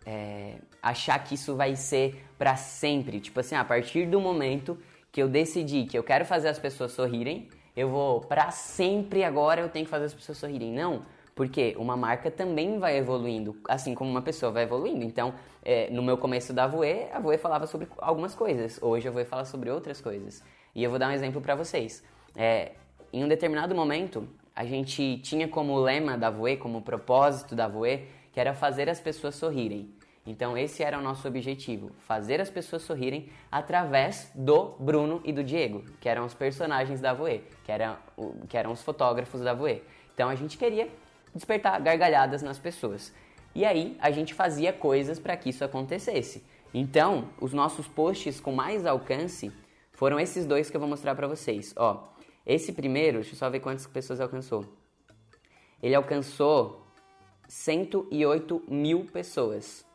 é, achar que isso vai ser para sempre. Tipo assim, a partir do momento que eu decidi que eu quero fazer as pessoas sorrirem, eu vou para sempre agora eu tenho que fazer as pessoas sorrirem. Não, porque uma marca também vai evoluindo, assim como uma pessoa vai evoluindo. Então, é, no meu começo da Voe, a Voe falava sobre algumas coisas. Hoje a Voe fala sobre outras coisas. E eu vou dar um exemplo para vocês. É, em um determinado momento, a gente tinha como lema da Voe, como propósito da Voe, que era fazer as pessoas sorrirem. Então esse era o nosso objetivo, fazer as pessoas sorrirem através do Bruno e do Diego, que eram os personagens da Voe, que eram, que eram os fotógrafos da Voe. Então a gente queria despertar gargalhadas nas pessoas. E aí a gente fazia coisas para que isso acontecesse. Então, os nossos posts com mais alcance foram esses dois que eu vou mostrar para vocês. Ó, esse primeiro, deixa eu só ver quantas pessoas alcançou. Ele alcançou 108 mil pessoas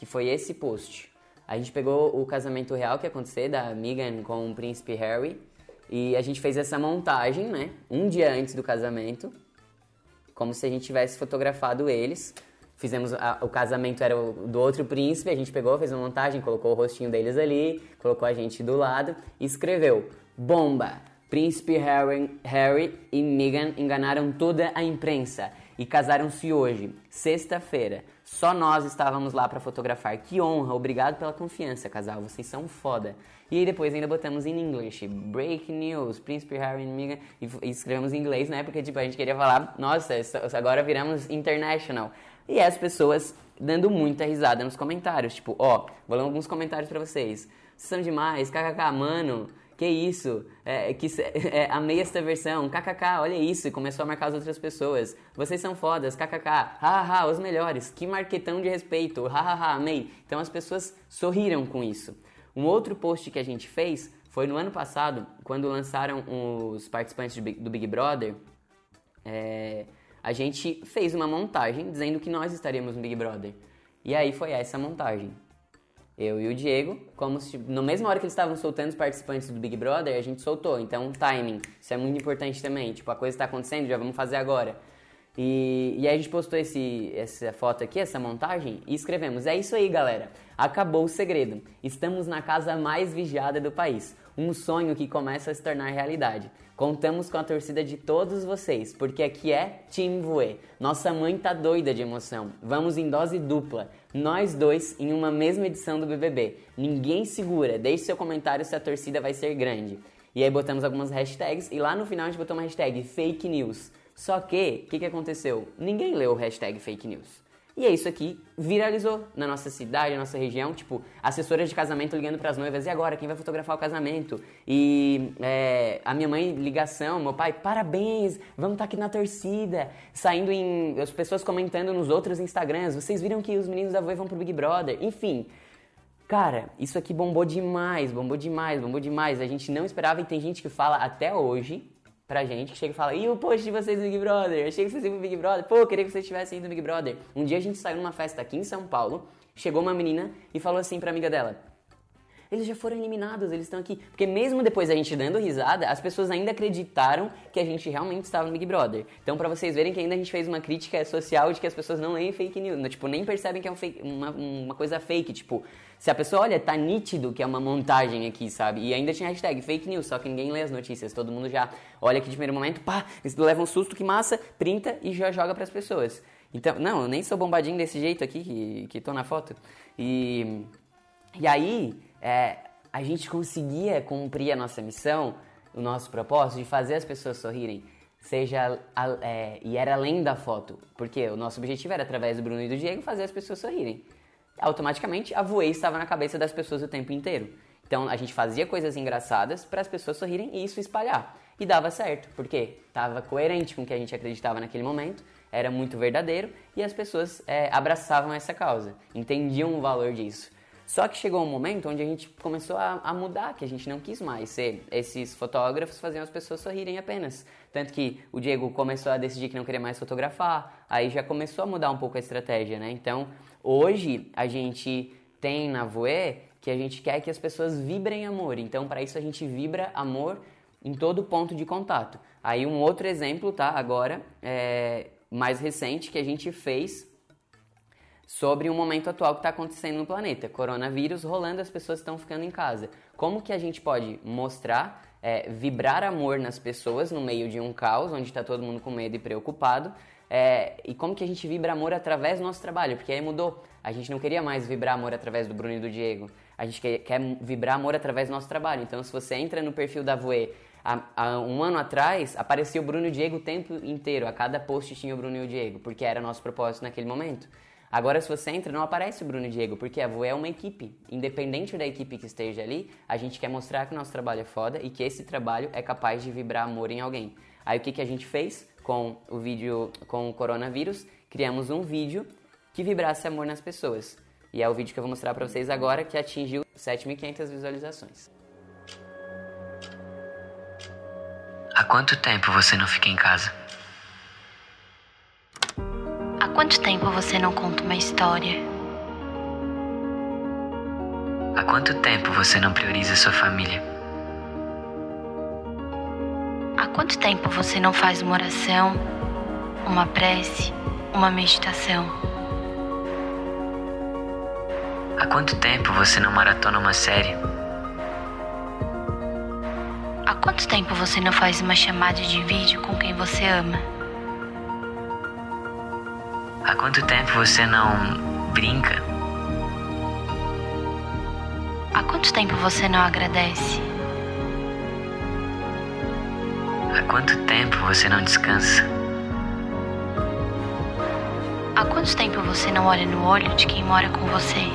que foi esse post. A gente pegou o casamento real que ia acontecer da Meghan com o príncipe Harry e a gente fez essa montagem, né? Um dia antes do casamento, como se a gente tivesse fotografado eles. Fizemos a, o casamento era do outro príncipe, a gente pegou, fez uma montagem, colocou o rostinho deles ali, colocou a gente do lado e escreveu: Bomba! Príncipe Harry, Harry e Meghan enganaram toda a imprensa e casaram-se hoje, sexta-feira. Só nós estávamos lá para fotografar. Que honra, obrigado pela confiança, casal, vocês são foda. E aí depois ainda botamos em inglês, break news, Príncipe Harry e Meghan, e escrevemos em inglês, né? Porque tipo, a gente queria falar, nossa, agora viramos international. E as pessoas dando muita risada nos comentários, tipo, ó, vou ler alguns comentários para vocês. Vocês são demais, kkk, mano, que isso, é, que, é, amei esta versão, kkk, olha isso, começou a marcar as outras pessoas. Vocês são fodas, kkk, hahaha, os melhores, que marquetão de respeito, hahaha, amei. Então as pessoas sorriram com isso. Um outro post que a gente fez foi no ano passado, quando lançaram os participantes do Big Brother, é, a gente fez uma montagem dizendo que nós estaríamos no Big Brother. E aí foi essa montagem eu e o Diego, como se no mesma hora que eles estavam soltando os participantes do Big Brother, a gente soltou. Então, timing, isso é muito importante também. Tipo, a coisa está acontecendo, já vamos fazer agora. E, e aí a gente postou esse, essa foto aqui, essa montagem, e escrevemos: É isso aí, galera. Acabou o segredo. Estamos na casa mais vigiada do país. Um sonho que começa a se tornar realidade. Contamos com a torcida de todos vocês, porque aqui é Team Voe. Nossa mãe tá doida de emoção. Vamos em dose dupla. Nós dois em uma mesma edição do BBB. Ninguém segura. Deixe seu comentário se a torcida vai ser grande. E aí botamos algumas hashtags e lá no final a gente botou uma hashtag fake news. Só que, o que, que aconteceu? Ninguém leu o hashtag fake news. E é isso aqui viralizou na nossa cidade, na nossa região, tipo, assessoras de casamento ligando para as noivas, e agora, quem vai fotografar o casamento? E é, a minha mãe, ligação, meu pai, parabéns, vamos estar tá aqui na torcida, saindo em, as pessoas comentando nos outros Instagrams, vocês viram que os meninos da Voe vão pro Big Brother, enfim... Cara, isso aqui bombou demais, bombou demais, bombou demais. A gente não esperava e tem gente que fala até hoje pra gente, que chega e fala, e o post de vocês no Big Brother? Achei que vocês iam pro Big Brother. Pô, queria que vocês tivessem ido no Big Brother. Um dia a gente saiu numa festa aqui em São Paulo, chegou uma menina e falou assim pra amiga dela, eles já foram eliminados, eles estão aqui. Porque mesmo depois da gente dando risada, as pessoas ainda acreditaram que a gente realmente estava no Big Brother. Então, para vocês verem que ainda a gente fez uma crítica social de que as pessoas não leem fake news, tipo, nem percebem que é um fake, uma, uma coisa fake, tipo, se a pessoa olha, tá nítido que é uma montagem aqui, sabe? E ainda tinha hashtag fake news, só que ninguém lê as notícias, todo mundo já olha aqui de primeiro momento, pá, leva um susto, que massa, printa e já joga para as pessoas. Então, não, eu nem sou bombadinho desse jeito aqui que, que tô na foto. E, e aí, é, a gente conseguia cumprir a nossa missão, o nosso propósito de fazer as pessoas sorrirem, seja é, e era além da foto, porque o nosso objetivo era através do Bruno e do Diego fazer as pessoas sorrirem. Automaticamente a voei estava na cabeça das pessoas o tempo inteiro. Então a gente fazia coisas engraçadas para as pessoas sorrirem e isso espalhar. E dava certo, porque estava coerente com o que a gente acreditava naquele momento, era muito verdadeiro e as pessoas é, abraçavam essa causa, entendiam o valor disso. Só que chegou um momento onde a gente começou a, a, mudar, que a gente não quis mais ser esses fotógrafos faziam as pessoas sorrirem apenas. Tanto que o Diego começou a decidir que não queria mais fotografar, aí já começou a mudar um pouco a estratégia, né? Então, hoje a gente tem na Voe que a gente quer que as pessoas vibrem amor. Então, para isso a gente vibra amor em todo ponto de contato. Aí um outro exemplo, tá? Agora, é, mais recente, que a gente fez sobre o momento atual que está acontecendo no planeta. Coronavírus rolando, as pessoas estão ficando em casa. Como que a gente pode mostrar, é, vibrar amor nas pessoas no meio de um caos, onde está todo mundo com medo e preocupado, é, e como que a gente vibra amor através do nosso trabalho, porque aí mudou. A gente não queria mais vibrar amor através do Bruno e do Diego. A gente quer, quer vibrar amor através do nosso trabalho. Então, se você entra no perfil da Voe, há, há, um ano atrás, aparecia o Bruno e o Diego o tempo inteiro. A cada post tinha o Bruno e o Diego, porque era nosso propósito naquele momento. Agora, se você entra, não aparece o Bruno e Diego, porque a Voe é uma equipe. Independente da equipe que esteja ali, a gente quer mostrar que o nosso trabalho é foda e que esse trabalho é capaz de vibrar amor em alguém. Aí o que, que a gente fez com o vídeo com o coronavírus? Criamos um vídeo que vibrasse amor nas pessoas. E é o vídeo que eu vou mostrar para vocês agora, que atingiu 7.500 visualizações. Há quanto tempo você não fica em casa? Quanto tempo você não conta uma história? Há quanto tempo você não prioriza sua família? Há quanto tempo você não faz uma oração, uma prece, uma meditação? Há quanto tempo você não maratona uma série? Há quanto tempo você não faz uma chamada de vídeo com quem você ama? Há quanto tempo você não brinca? Há quanto tempo você não agradece? Há quanto tempo você não descansa? Há quanto tempo você não olha no olho de quem mora com você?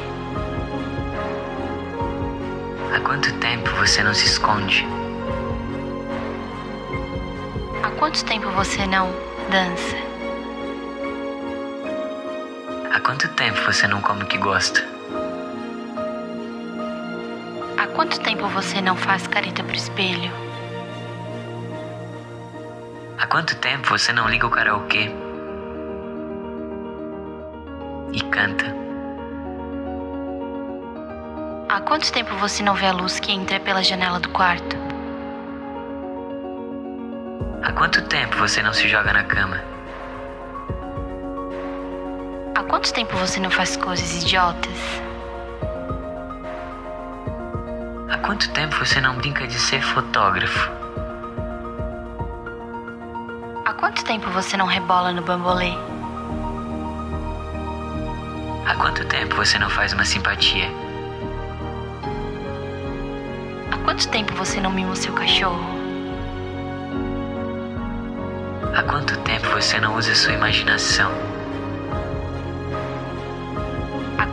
Há quanto tempo você não se esconde? Há quanto tempo você não dança? Tempo você não come o que gosta? Há quanto tempo você não faz careta pro espelho? Há quanto tempo você não liga o karaokê? E canta? Há quanto tempo você não vê a luz que entra pela janela do quarto? Há quanto tempo você não se joga na cama? Você não faz coisas idiotas? Há quanto tempo você não brinca de ser fotógrafo? Há quanto tempo você não rebola no bambolê? Há quanto tempo você não faz uma simpatia? Há quanto tempo você não mima o seu cachorro? Há quanto tempo você não usa sua imaginação?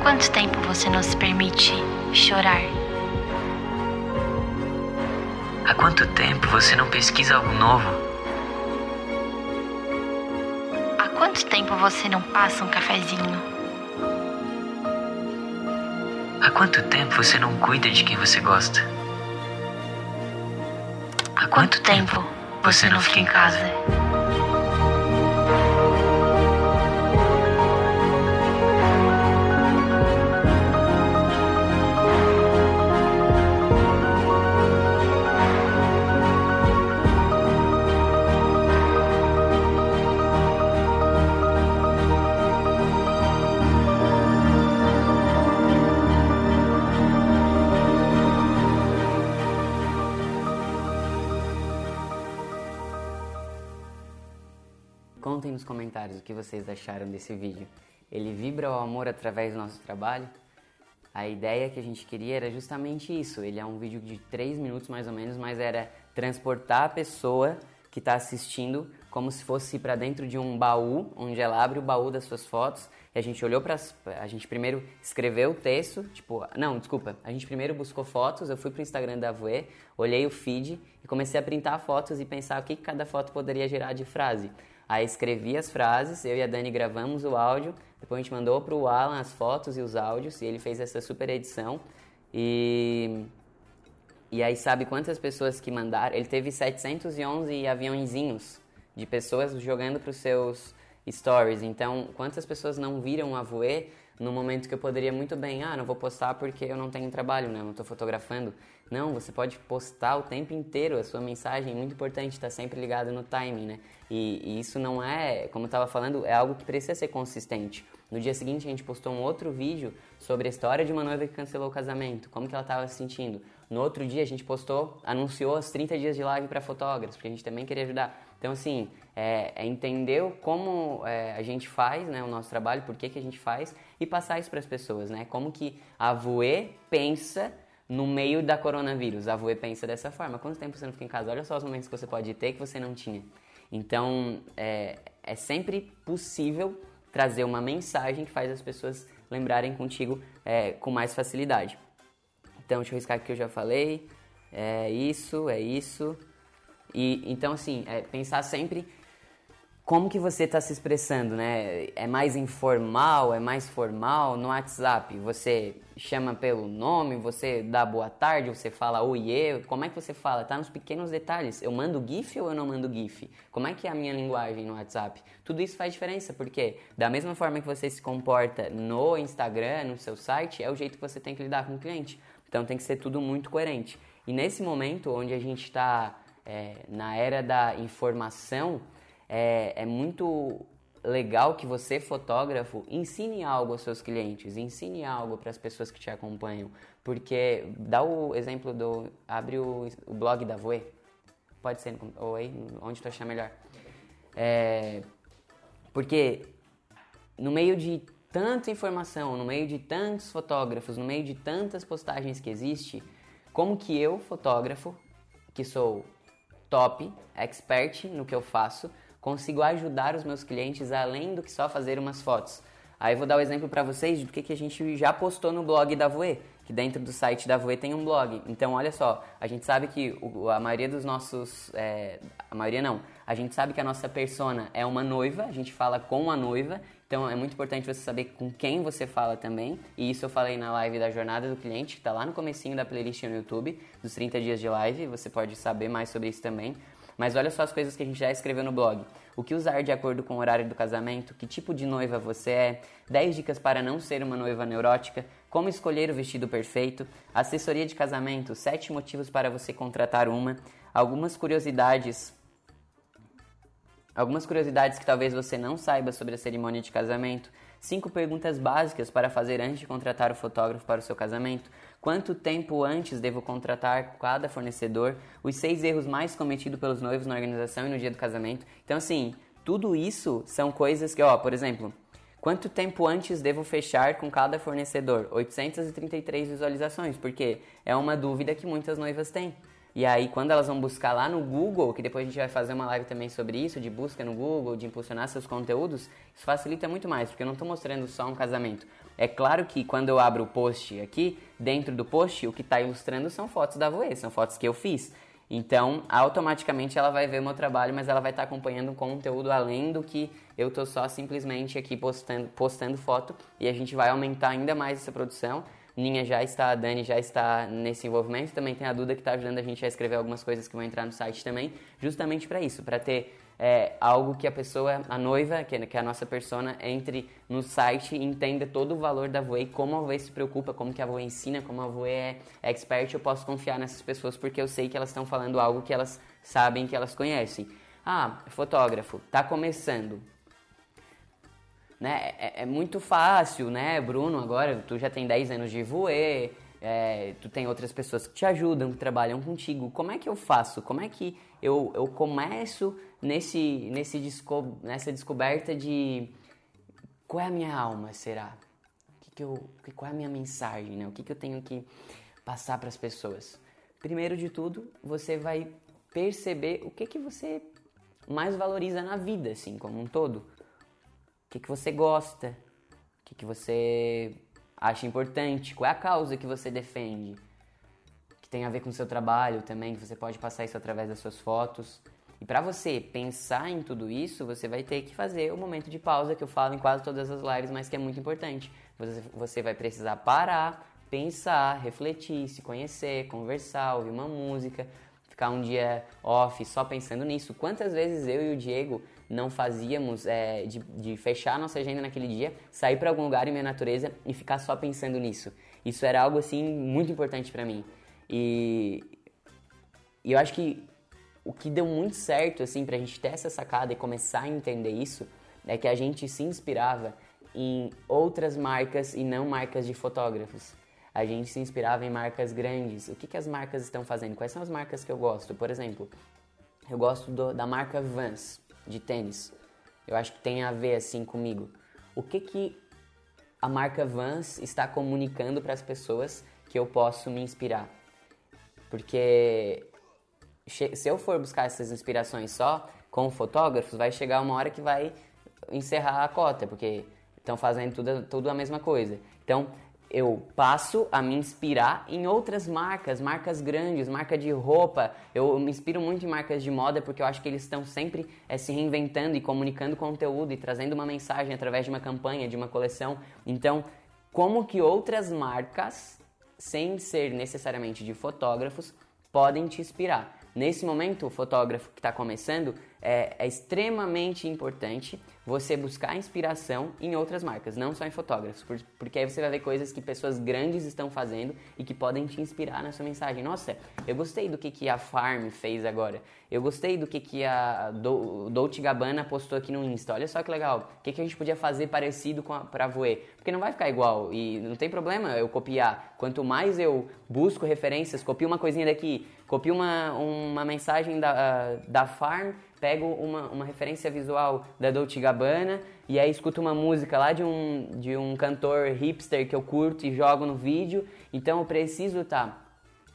Quanto tempo você não se permite chorar? Há quanto tempo você não pesquisa algo novo? Há quanto tempo você não passa um cafezinho? Há quanto tempo você não cuida de quem você gosta? Há quanto tempo você não fica em casa? Acharam desse vídeo. Ele vibra o amor através do nosso trabalho? A ideia que a gente queria era justamente isso. Ele é um vídeo de 3 minutos mais ou menos, mas era transportar a pessoa que está assistindo como se fosse para dentro de um baú, onde ela abre o baú das suas fotos e a gente olhou para a gente primeiro escreveu o texto, tipo, não, desculpa, a gente primeiro buscou fotos, eu fui pro Instagram da Voe, olhei o feed e comecei a printar fotos e pensar o que cada foto poderia gerar de frase. Aí escrevi as frases, eu e a Dani gravamos o áudio, depois a gente mandou para o Alan as fotos e os áudios e ele fez essa super edição. E, e aí sabe quantas pessoas que mandaram? Ele teve 711 aviãozinhos de pessoas jogando para os seus stories. Então, quantas pessoas não viram a Voe no momento que eu poderia muito bem, ah, não vou postar porque eu não tenho trabalho, né? Não estou fotografando. Não, você pode postar o tempo inteiro a sua mensagem, muito importante estar sempre ligado no timing, né? E, e isso não é, como eu estava falando, é algo que precisa ser consistente. No dia seguinte a gente postou um outro vídeo sobre a história de uma noiva que cancelou o casamento, como que ela estava se sentindo. No outro dia a gente postou, anunciou os 30 dias de live para fotógrafos, porque a gente também queria ajudar. Então, assim, é, é entender como é, a gente faz né, o nosso trabalho, por que, que a gente faz, e passar isso para as pessoas, né? Como que a Voe pensa no meio da coronavírus. A Voe pensa dessa forma. Quanto tempo você não fica em casa? Olha só os momentos que você pode ter que você não tinha. Então, é, é sempre possível trazer uma mensagem que faz as pessoas lembrarem contigo é, com mais facilidade. Então, deixa eu riscar aqui que eu já falei. É isso, é isso. E então, assim, é pensar sempre como que você está se expressando, né? É mais informal, é mais formal no WhatsApp? Você chama pelo nome, você dá boa tarde, você fala oiê, como é que você fala? Tá nos pequenos detalhes. Eu mando GIF ou eu não mando GIF? Como é que é a minha linguagem no WhatsApp? Tudo isso faz diferença, porque da mesma forma que você se comporta no Instagram, no seu site, é o jeito que você tem que lidar com o cliente. Então tem que ser tudo muito coerente. E nesse momento onde a gente está é, na era da informação, é, é muito legal que você, fotógrafo, ensine algo aos seus clientes, ensine algo para as pessoas que te acompanham. Porque dá o exemplo do. Abre o, o blog da Voe. Pode ser, aí, onde tu achar melhor. É, porque no meio de tanta informação, no meio de tantos fotógrafos, no meio de tantas postagens que existe, como que eu, fotógrafo, que sou top, expert no que eu faço, consigo ajudar os meus clientes além do que só fazer umas fotos. Aí vou dar o um exemplo para vocês do que, que a gente já postou no blog da Voe, que dentro do site da Voe tem um blog. Então, olha só, a gente sabe que o, a maioria dos nossos... É, a maioria não. A gente sabe que a nossa persona é uma noiva, a gente fala com a noiva, então é muito importante você saber com quem você fala também. E isso eu falei na live da Jornada do Cliente, que está lá no comecinho da playlist no YouTube, dos 30 dias de live, você pode saber mais sobre isso também. Mas olha só as coisas que a gente já escreveu no blog. O que usar de acordo com o horário do casamento, que tipo de noiva você é, 10 dicas para não ser uma noiva neurótica, como escolher o vestido perfeito, assessoria de casamento, 7 motivos para você contratar uma, algumas curiosidades Algumas curiosidades que talvez você não saiba sobre a cerimônia de casamento, cinco perguntas básicas para fazer antes de contratar o fotógrafo para o seu casamento, quanto tempo antes devo contratar cada fornecedor, os seis erros mais cometidos pelos noivos na organização e no dia do casamento. Então, assim, tudo isso são coisas que, ó, por exemplo, quanto tempo antes devo fechar com cada fornecedor? 833 visualizações, porque é uma dúvida que muitas noivas têm. E aí, quando elas vão buscar lá no Google, que depois a gente vai fazer uma live também sobre isso, de busca no Google, de impulsionar seus conteúdos, isso facilita muito mais, porque eu não estou mostrando só um casamento. É claro que quando eu abro o post aqui, dentro do post, o que está ilustrando são fotos da Voe, são fotos que eu fiz. Então, automaticamente ela vai ver o meu trabalho, mas ela vai estar tá acompanhando conteúdo além do que eu tô só simplesmente aqui postando, postando foto e a gente vai aumentar ainda mais essa produção. Ninha já está, a Dani já está nesse envolvimento, também tem a Duda que está ajudando a gente a escrever algumas coisas que vão entrar no site também, justamente para isso, para ter é, algo que a pessoa, a noiva, que, que é a nossa persona, entre no site e entenda todo o valor da Voe, como a Voe se preocupa, como que a Voe ensina, como a Voe é expert, eu posso confiar nessas pessoas porque eu sei que elas estão falando algo que elas sabem, que elas conhecem. Ah, fotógrafo, tá começando, né? É, é, muito fácil, né, Bruno? Agora tu já tem 10 anos de voe, é, tu tem outras pessoas que te ajudam, que trabalham contigo. Como é que eu faço? Como é que eu, eu começo nesse, nesse desco, nessa descoberta de qual é a minha alma, será? O que que eu, qual é a minha mensagem, né? O que, que eu tenho que passar para as pessoas? Primeiro de tudo, você vai perceber o que, que você mais valoriza na vida, assim, como um todo que, que você gosta, o que, que você acha importante, qual é a causa que você defende, que tem a ver com o seu trabalho também, que você pode passar isso através das suas fotos. E para você pensar em tudo isso, você vai ter que fazer o momento de pausa que eu falo em quase todas as lives, mas que é muito importante. Você, você vai precisar parar, pensar, refletir, se conhecer, conversar, ouvir uma música, ficar um dia off só pensando nisso. Quantas vezes eu e o Diego não fazíamos é, de, de, fechar nossa agenda naquele dia, sair para algum lugar em minha natureza e ficar só pensando nisso. Isso era algo assim muito importante para mim. E, e eu acho que o que deu muito certo assim pra gente ter essa sacada e começar a entender isso é que a gente se inspirava em outras marcas e não marcas de fotógrafos. A gente se inspirava em marcas grandes. O que, que as marcas estão fazendo? Quais são as marcas que eu gosto? Por exemplo, eu gosto do, da marca Vans de tênis. Eu acho que tem a ver assim comigo. O que que a marca Vans está comunicando para as pessoas que eu posso me inspirar? Porque se eu for buscar essas inspirações só com fotógrafos, vai chegar uma hora que vai encerrar a cota, porque estão fazendo tudo, tudo a mesma coisa. Então, eu passo a me inspirar em outras marcas, marcas grandes, marca de roupa. Eu me inspiro muito em marcas de moda porque eu acho que eles estão sempre é, se reinventando e comunicando conteúdo e trazendo uma mensagem através de uma campanha, de uma coleção. Então, como que outras marcas, sem ser necessariamente de fotógrafos, podem te inspirar? Nesse momento, o fotógrafo que está começando é, é, extremamente importante você buscar inspiração em outras marcas, não só em fotógrafos, porque aí você vai ver coisas que pessoas grandes estão fazendo e que podem te inspirar na sua mensagem. Nossa, eu gostei do que, que a Farm fez agora, eu gostei do que, que a Do, Dolce Gabbana postou aqui no Insta, olha só que legal, o que, que a gente podia fazer parecido com a, pra porque não vai ficar igual e não tem problema eu copiar, quanto mais eu busco referências, copio uma coisinha daqui, copio uma, uma mensagem da, da Farm, pego uma, uma referência visual da Dolce Gabbana e aí escuto uma música lá de um, de um cantor hipster que eu curto e jogo no vídeo. Então eu preciso estar tá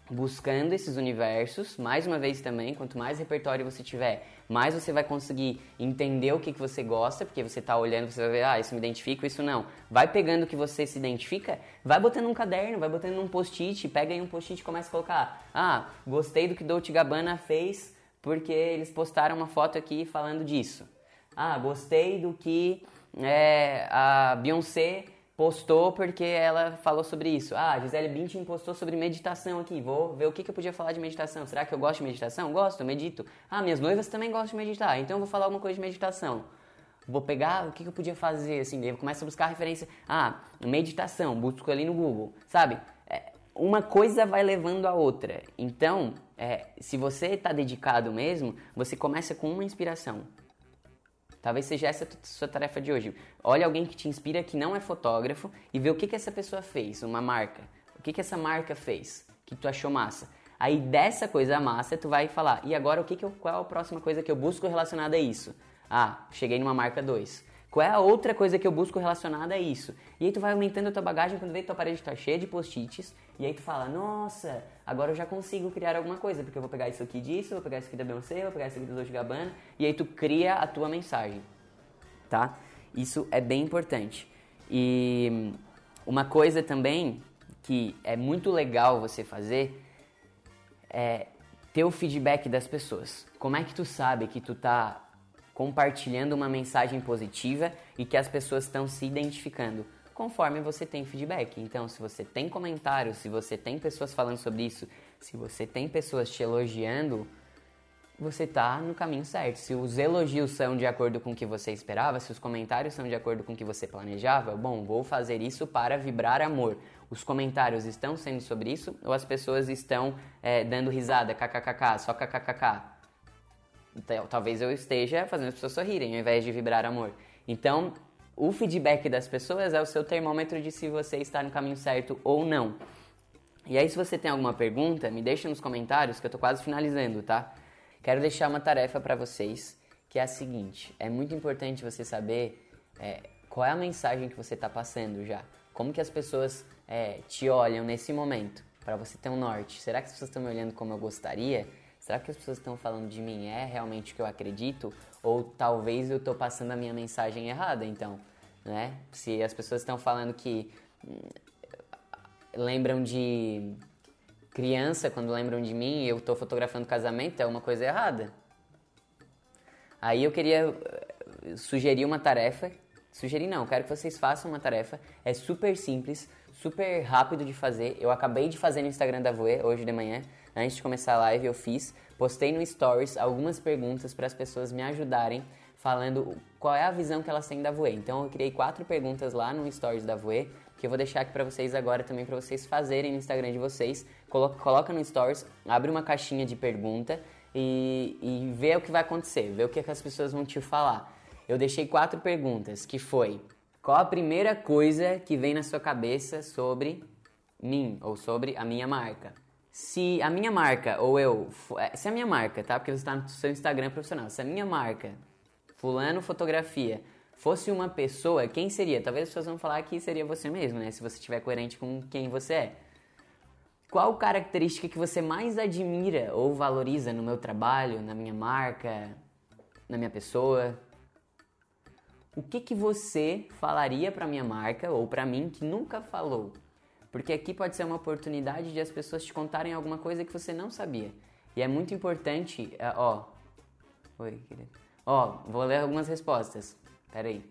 buscando esses universos, mais uma vez também, quanto mais repertório você tiver, mais você vai conseguir entender o que, que você gosta, porque você está olhando, você vai ver, ah, isso me identifico, isso não. Vai pegando o que você se identifica, vai botando um caderno, vai botando um post-it, pega aí um post-it e começa a colocar, ah, gostei do que Dolce Gabbana fez porque eles postaram uma foto aqui falando disso. Ah, gostei do que é, a Beyoncé postou porque ela falou sobre isso. Ah, Gisele Bündchen postou sobre meditação aqui. Vou ver o que, que eu podia falar de meditação. Será que eu gosto de meditação? Gosto, medito. Ah, minhas noivas também gostam de meditar. Então eu vou falar alguma coisa de meditação. Vou pegar o que, que eu podia fazer, assim, eu começo a buscar referência. Ah, meditação, busco ali no Google, sabe? Uma coisa vai levando a outra. Então, é, se você está dedicado mesmo, você começa com uma inspiração. Talvez seja essa a sua tarefa de hoje. Olha alguém que te inspira que não é fotógrafo e vê o que, que essa pessoa fez, uma marca. O que, que essa marca fez que tu achou massa. Aí dessa coisa massa, tu vai falar, e agora o que, que eu, qual é a próxima coisa que eu busco relacionada a isso? Ah, cheguei numa marca 2. Qual é a outra coisa que eu busco relacionada a isso? E aí tu vai aumentando a tua bagagem quando vê que tua parede tá cheia de post-its, e aí tu fala, nossa, agora eu já consigo criar alguma coisa, porque eu vou pegar isso aqui disso, vou pegar isso aqui da Beyoncé, vou pegar isso aqui do Dolce Gabbana, e aí tu cria a tua mensagem, tá? Isso é bem importante. E uma coisa também que é muito legal você fazer é ter o feedback das pessoas. Como é que tu sabe que tu tá compartilhando uma mensagem positiva e que as pessoas estão se identificando? Conforme você tem feedback. Então, se você tem comentários, se você tem pessoas falando sobre isso, se você tem pessoas te elogiando, você tá no caminho certo. Se os elogios são de acordo com o que você esperava, se os comentários são de acordo com o que você planejava, bom, vou fazer isso para vibrar amor os comentários estão sendo sobre isso ou as pessoas estão é, dando risada, kkkk, só kkkk. Então, talvez eu esteja fazendo as pessoas sorrirem ao invés de vibrar amor. Então, o feedback das pessoas é o seu termômetro de se você está no caminho certo ou não. E aí, se você tem alguma pergunta, me deixa nos comentários que eu estou quase finalizando, tá? Quero deixar uma tarefa para vocês, que é a seguinte: é muito importante você saber é, qual é a mensagem que você está passando já. Como que as pessoas é, te olham nesse momento, para você ter um norte. Será que as pessoas estão me olhando como eu gostaria? Será que as pessoas estão falando de mim é realmente o que eu acredito? Ou talvez eu estou passando a minha mensagem errada, então, né? Se as pessoas estão falando que hum, lembram de criança quando lembram de mim e eu estou fotografando casamento, é uma coisa errada. Aí eu queria eh, sugerir uma tarefa. Sugerir não, quero que vocês façam uma tarefa. É super simples super rápido de fazer. Eu acabei de fazer no Instagram da Voe hoje de manhã, antes de começar a live, eu fiz. Postei no Stories algumas perguntas para as pessoas me ajudarem, falando qual é a visão que elas têm da Voe. Então eu criei quatro perguntas lá no Stories da Voe, que eu vou deixar aqui para vocês agora também para vocês fazerem no Instagram de vocês. Coloca, coloca no Stories, abre uma caixinha de pergunta e, e vê o que vai acontecer, vê o que, é que as pessoas vão te falar. Eu deixei quatro perguntas, que foi qual a primeira coisa que vem na sua cabeça sobre mim ou sobre a minha marca? Se a minha marca ou eu, é, se a minha marca, tá? Porque você está no seu Instagram profissional. Se a minha marca, fulano fotografia, fosse uma pessoa, quem seria? Talvez as pessoas vão falar que seria você mesmo, né? Se você estiver coerente com quem você é. Qual característica que você mais admira ou valoriza no meu trabalho, na minha marca, na minha pessoa? o que, que você falaria para minha marca ou para mim que nunca falou? Porque aqui pode ser uma oportunidade de as pessoas te contarem alguma coisa que você não sabia. E é muito importante, é, ó. Oi, querido. Ó, vou ler algumas respostas. Pera aí.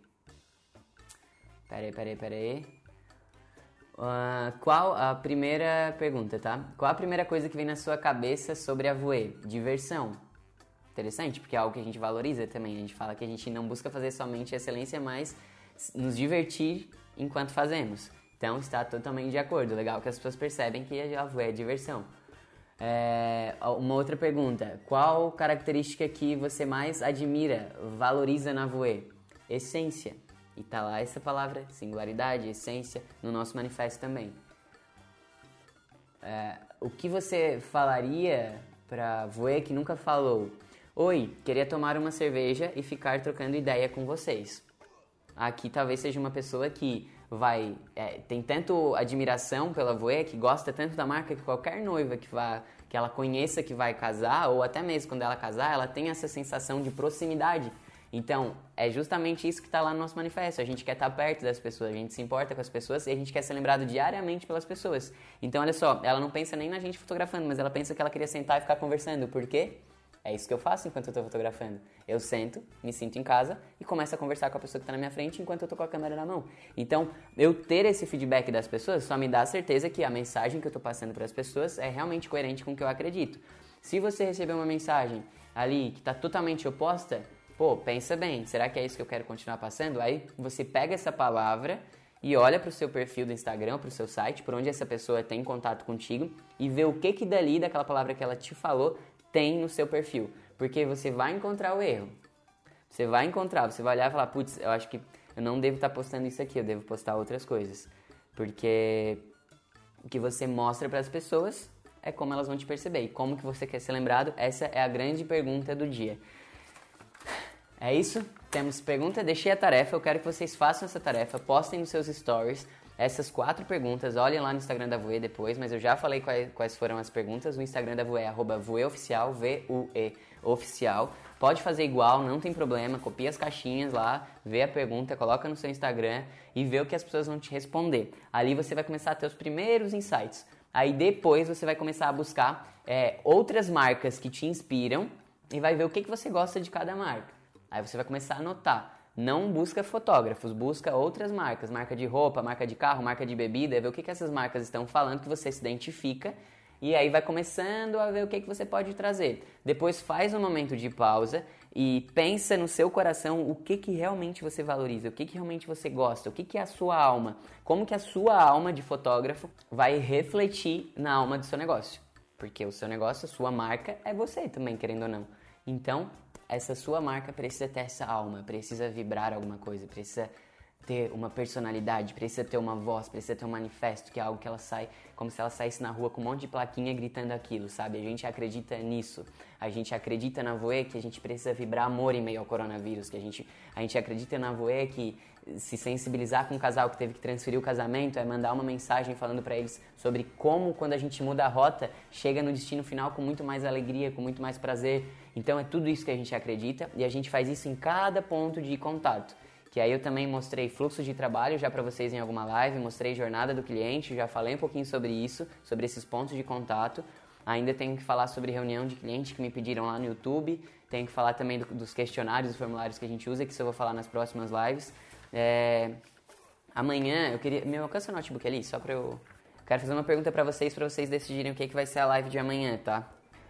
Pera aí, pera aí, pera aí. Uh, qual a primeira pergunta, tá? Qual a primeira coisa que vem na sua cabeça sobre a Voe? Diversão interessante, porque é algo que a gente valoriza também. A gente fala que a gente não busca fazer somente excelência, mas nos divertir enquanto fazemos. Então está totalmente de acordo. Legal que as pessoas percebem que a Javu é diversão. É, uma outra pergunta: qual característica que você mais admira, valoriza na Voe? Essência. E tá lá essa palavra, singularidade, essência, no nosso manifesto também. É, o que você falaria para Voe que nunca falou? Oi, queria tomar uma cerveja e ficar trocando ideia com vocês. Aqui talvez seja uma pessoa que vai é, tem tanto admiração pela Voe, que gosta tanto da marca que qualquer noiva que vá que ela conheça que vai casar ou até mesmo quando ela casar, ela tem essa sensação de proximidade. Então, é justamente isso que está lá no nosso manifesto. A gente quer estar tá perto das pessoas, a gente se importa com as pessoas e a gente quer ser lembrado diariamente pelas pessoas. Então, olha só, ela não pensa nem na gente fotografando, mas ela pensa que ela queria sentar e ficar conversando. Por quê? É isso que eu faço enquanto eu estou fotografando. Eu sento, me sinto em casa e começo a conversar com a pessoa que está na minha frente enquanto eu estou com a câmera na mão. Então, eu ter esse feedback das pessoas só me dá a certeza que a mensagem que eu estou passando para as pessoas é realmente coerente com o que eu acredito. Se você receber uma mensagem ali que está totalmente oposta, pô, pensa bem, será que é isso que eu quero continuar passando? Aí você pega essa palavra e olha para o seu perfil do Instagram, para o seu site, por onde essa pessoa tem contato contigo e vê o que que dali daquela palavra que ela te falou tem no seu perfil, porque você vai encontrar o erro. Você vai encontrar, você vai olhar e falar, putz, eu acho que eu não devo estar postando isso aqui, eu devo postar outras coisas. Porque o que você mostra para as pessoas é como elas vão te perceber. E como que você quer ser lembrado? Essa é a grande pergunta do dia. É isso? Temos pergunta? Deixei a tarefa, eu quero que vocês façam essa tarefa, postem nos seus stories essas quatro perguntas. Olhem lá no Instagram da Voe depois, mas eu já falei quais, quais foram as perguntas. O Instagram da Voe é arroba voeoficial, V-U-E oficial. Pode fazer igual, não tem problema. Copia as caixinhas lá, vê a pergunta, coloca no seu Instagram e vê o que as pessoas vão te responder. Ali você vai começar a ter os primeiros insights. Aí depois você vai começar a buscar é, outras marcas que te inspiram e vai ver o que, que você gosta de cada marca. Aí você vai começar a anotar. Não busca fotógrafos, busca outras marcas, marca de roupa, marca de carro, marca de bebida, ver o que, que essas marcas estão falando que você se identifica e aí vai começando a ver o que, que você pode trazer. Depois faz um momento de pausa e pensa no seu coração o que, que realmente você valoriza, o que, que realmente você gosta, o que, que é a sua alma, como que a sua alma de fotógrafo vai refletir na alma do seu negócio. Porque o seu negócio, a sua marca é você também, querendo ou não. Então, essa sua marca precisa ter essa alma, precisa vibrar alguma coisa, precisa ter uma personalidade, precisa ter uma voz, precisa ter um manifesto, que é algo que ela sai como se ela saísse na rua com um monte de plaquinha gritando aquilo, sabe? A gente acredita nisso. A gente acredita na Voe que a gente precisa vibrar amor em meio ao coronavírus, que a gente, a gente acredita na Voe que se sensibilizar com um casal que teve que transferir o casamento é mandar uma mensagem falando para eles sobre como quando a gente muda a rota, chega no destino final com muito mais alegria, com muito mais prazer. Então é tudo isso que a gente acredita e a gente faz isso em cada ponto de contato que aí eu também mostrei fluxo de trabalho já para vocês em alguma live, mostrei jornada do cliente, já falei um pouquinho sobre isso, sobre esses pontos de contato. Ainda tenho que falar sobre reunião de cliente que me pediram lá no YouTube, tenho que falar também do, dos questionários, dos formulários que a gente usa, que isso eu vou falar nas próximas lives. É... Amanhã eu queria. Meu, alcança o notebook ali, só para eu. Quero fazer uma pergunta para vocês, para vocês decidirem o que, que vai ser a live de amanhã, tá?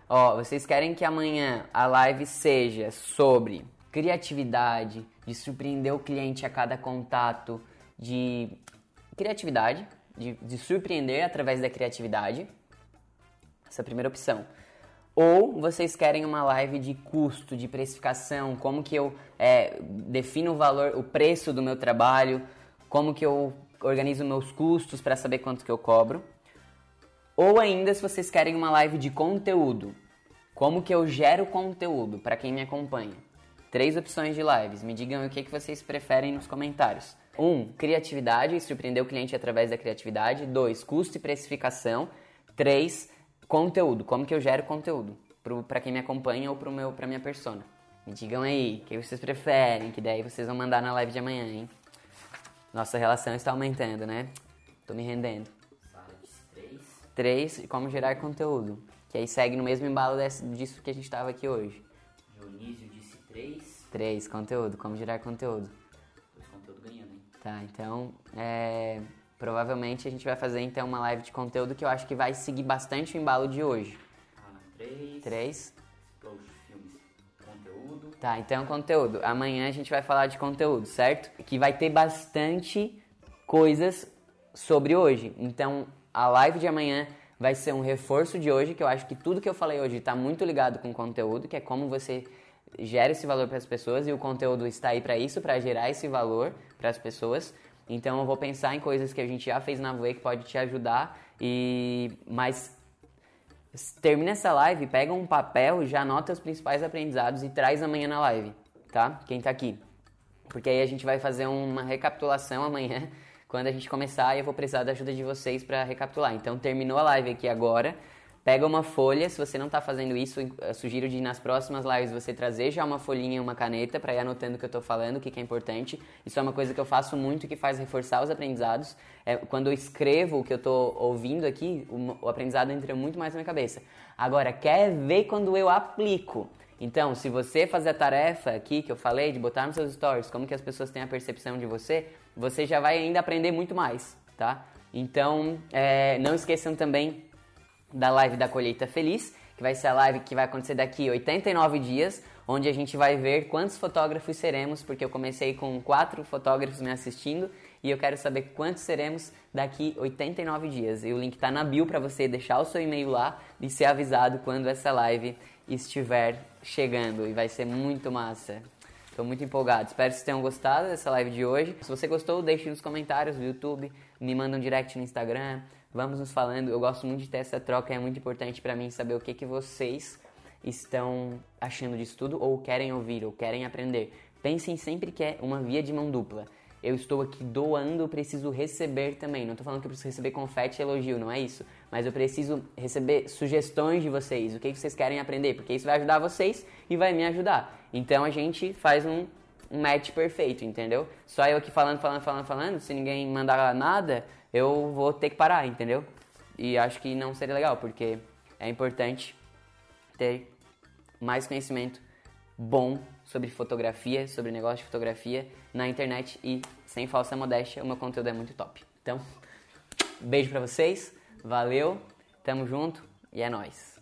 Ó, vocês querem que amanhã a live seja sobre criatividade, de surpreender o cliente a cada contato, de criatividade, de, de surpreender através da criatividade. Essa é a primeira opção. Ou vocês querem uma live de custo, de precificação, como que eu é, defino o valor, o preço do meu trabalho, como que eu organizo meus custos para saber quanto que eu cobro. Ou ainda se vocês querem uma live de conteúdo, como que eu gero conteúdo para quem me acompanha. Três opções de lives. Me digam o que, que vocês preferem nos comentários. 1. Um, criatividade, surpreender o cliente através da criatividade. 2. Custo e precificação. 3. Conteúdo, como que eu gero conteúdo para quem me acompanha ou para minha persona. Me digam aí, o que vocês preferem, que daí vocês vão mandar na live de amanhã, hein? Nossa relação está aumentando, né? Tô me rendendo. Sala de 3. 3, como gerar conteúdo. Que aí segue no mesmo embalo desse, disso que a gente estava aqui hoje. Dionísio disse 3. 3, conteúdo, como gerar conteúdo. Dois conteúdo ganhando, hein? Tá, então, é, provavelmente a gente vai fazer então uma live de conteúdo que eu acho que vai seguir bastante o embalo de hoje. Alan 3. 3. Explode Filmes. Conteúdo. Tá, então conteúdo. Amanhã a gente vai falar de conteúdo, certo? Que vai ter bastante coisas sobre hoje. Então, a live de amanhã vai ser um reforço de hoje, que eu acho que tudo que eu falei hoje está muito ligado com conteúdo, que é como você gera esse valor para as pessoas e o conteúdo está aí para isso, para gerar esse valor para as pessoas. Então eu vou pensar em coisas que a gente já fez na Voe que pode te ajudar e mas termina essa live, pega um papel, já anota os principais aprendizados e traz amanhã na live, tá? Quem tá aqui. Porque aí a gente vai fazer uma recapitulação amanhã quando a gente começar eu vou precisar da ajuda de vocês para recapitular. Então terminou a live aqui agora. Pega uma folha, se você não está fazendo isso, sugiro de nas próximas lives você trazer já uma folhinha e uma caneta para ir anotando o que eu estou falando, o que, que, é importante. Isso é uma coisa que eu faço muito que faz reforçar os aprendizados. É, quando eu escrevo o que eu estou ouvindo aqui, o, o aprendizado entra muito mais na minha cabeça. Agora, quer ver quando eu aplico? Então, se você fazer a tarefa aqui que eu falei, de botar nos seus stories, como que as pessoas têm a percepção de você, você já vai ainda aprender muito mais, tá? Então, é, não esqueçam também da live da colheita feliz, que vai ser a live que vai acontecer daqui 89 dias, onde a gente vai ver quantos fotógrafos seremos, porque eu comecei com quatro fotógrafos me assistindo e eu quero saber quantos seremos daqui 89 dias. E o link está na bio para você deixar o seu e-mail lá e ser avisado quando essa live estiver chegando e vai ser muito massa. Estou muito empolgado. Espero que vocês tenham gostado dessa live de hoje. Se você gostou, deixe nos comentários do YouTube, me manda um direct no Instagram, Vamos nos falando. Eu gosto muito de ter essa troca, é muito importante para mim saber o que, que vocês estão achando disso tudo ou querem ouvir ou querem aprender. Pensem sempre que é uma via de mão dupla. eu estou aqui doando, eu preciso receber também. Não estou falando que eu preciso receber confete e elogio, não é isso. Mas eu preciso receber sugestões de vocês, o que vocês querem aprender, porque isso vai ajudar vocês e vai me ajudar. Então a gente faz um, um match perfeito, entendeu? Só eu aqui falando, falando, falando, falando, se ninguém mandar nada, eu vou ter que parar, entendeu? E acho que não seria legal, porque é importante ter mais conhecimento bom sobre fotografia, sobre negócio de fotografia na internet e sem falsa modéstia, o meu conteúdo é muito top. Então, beijo pra vocês, valeu, tamo junto e é nóis.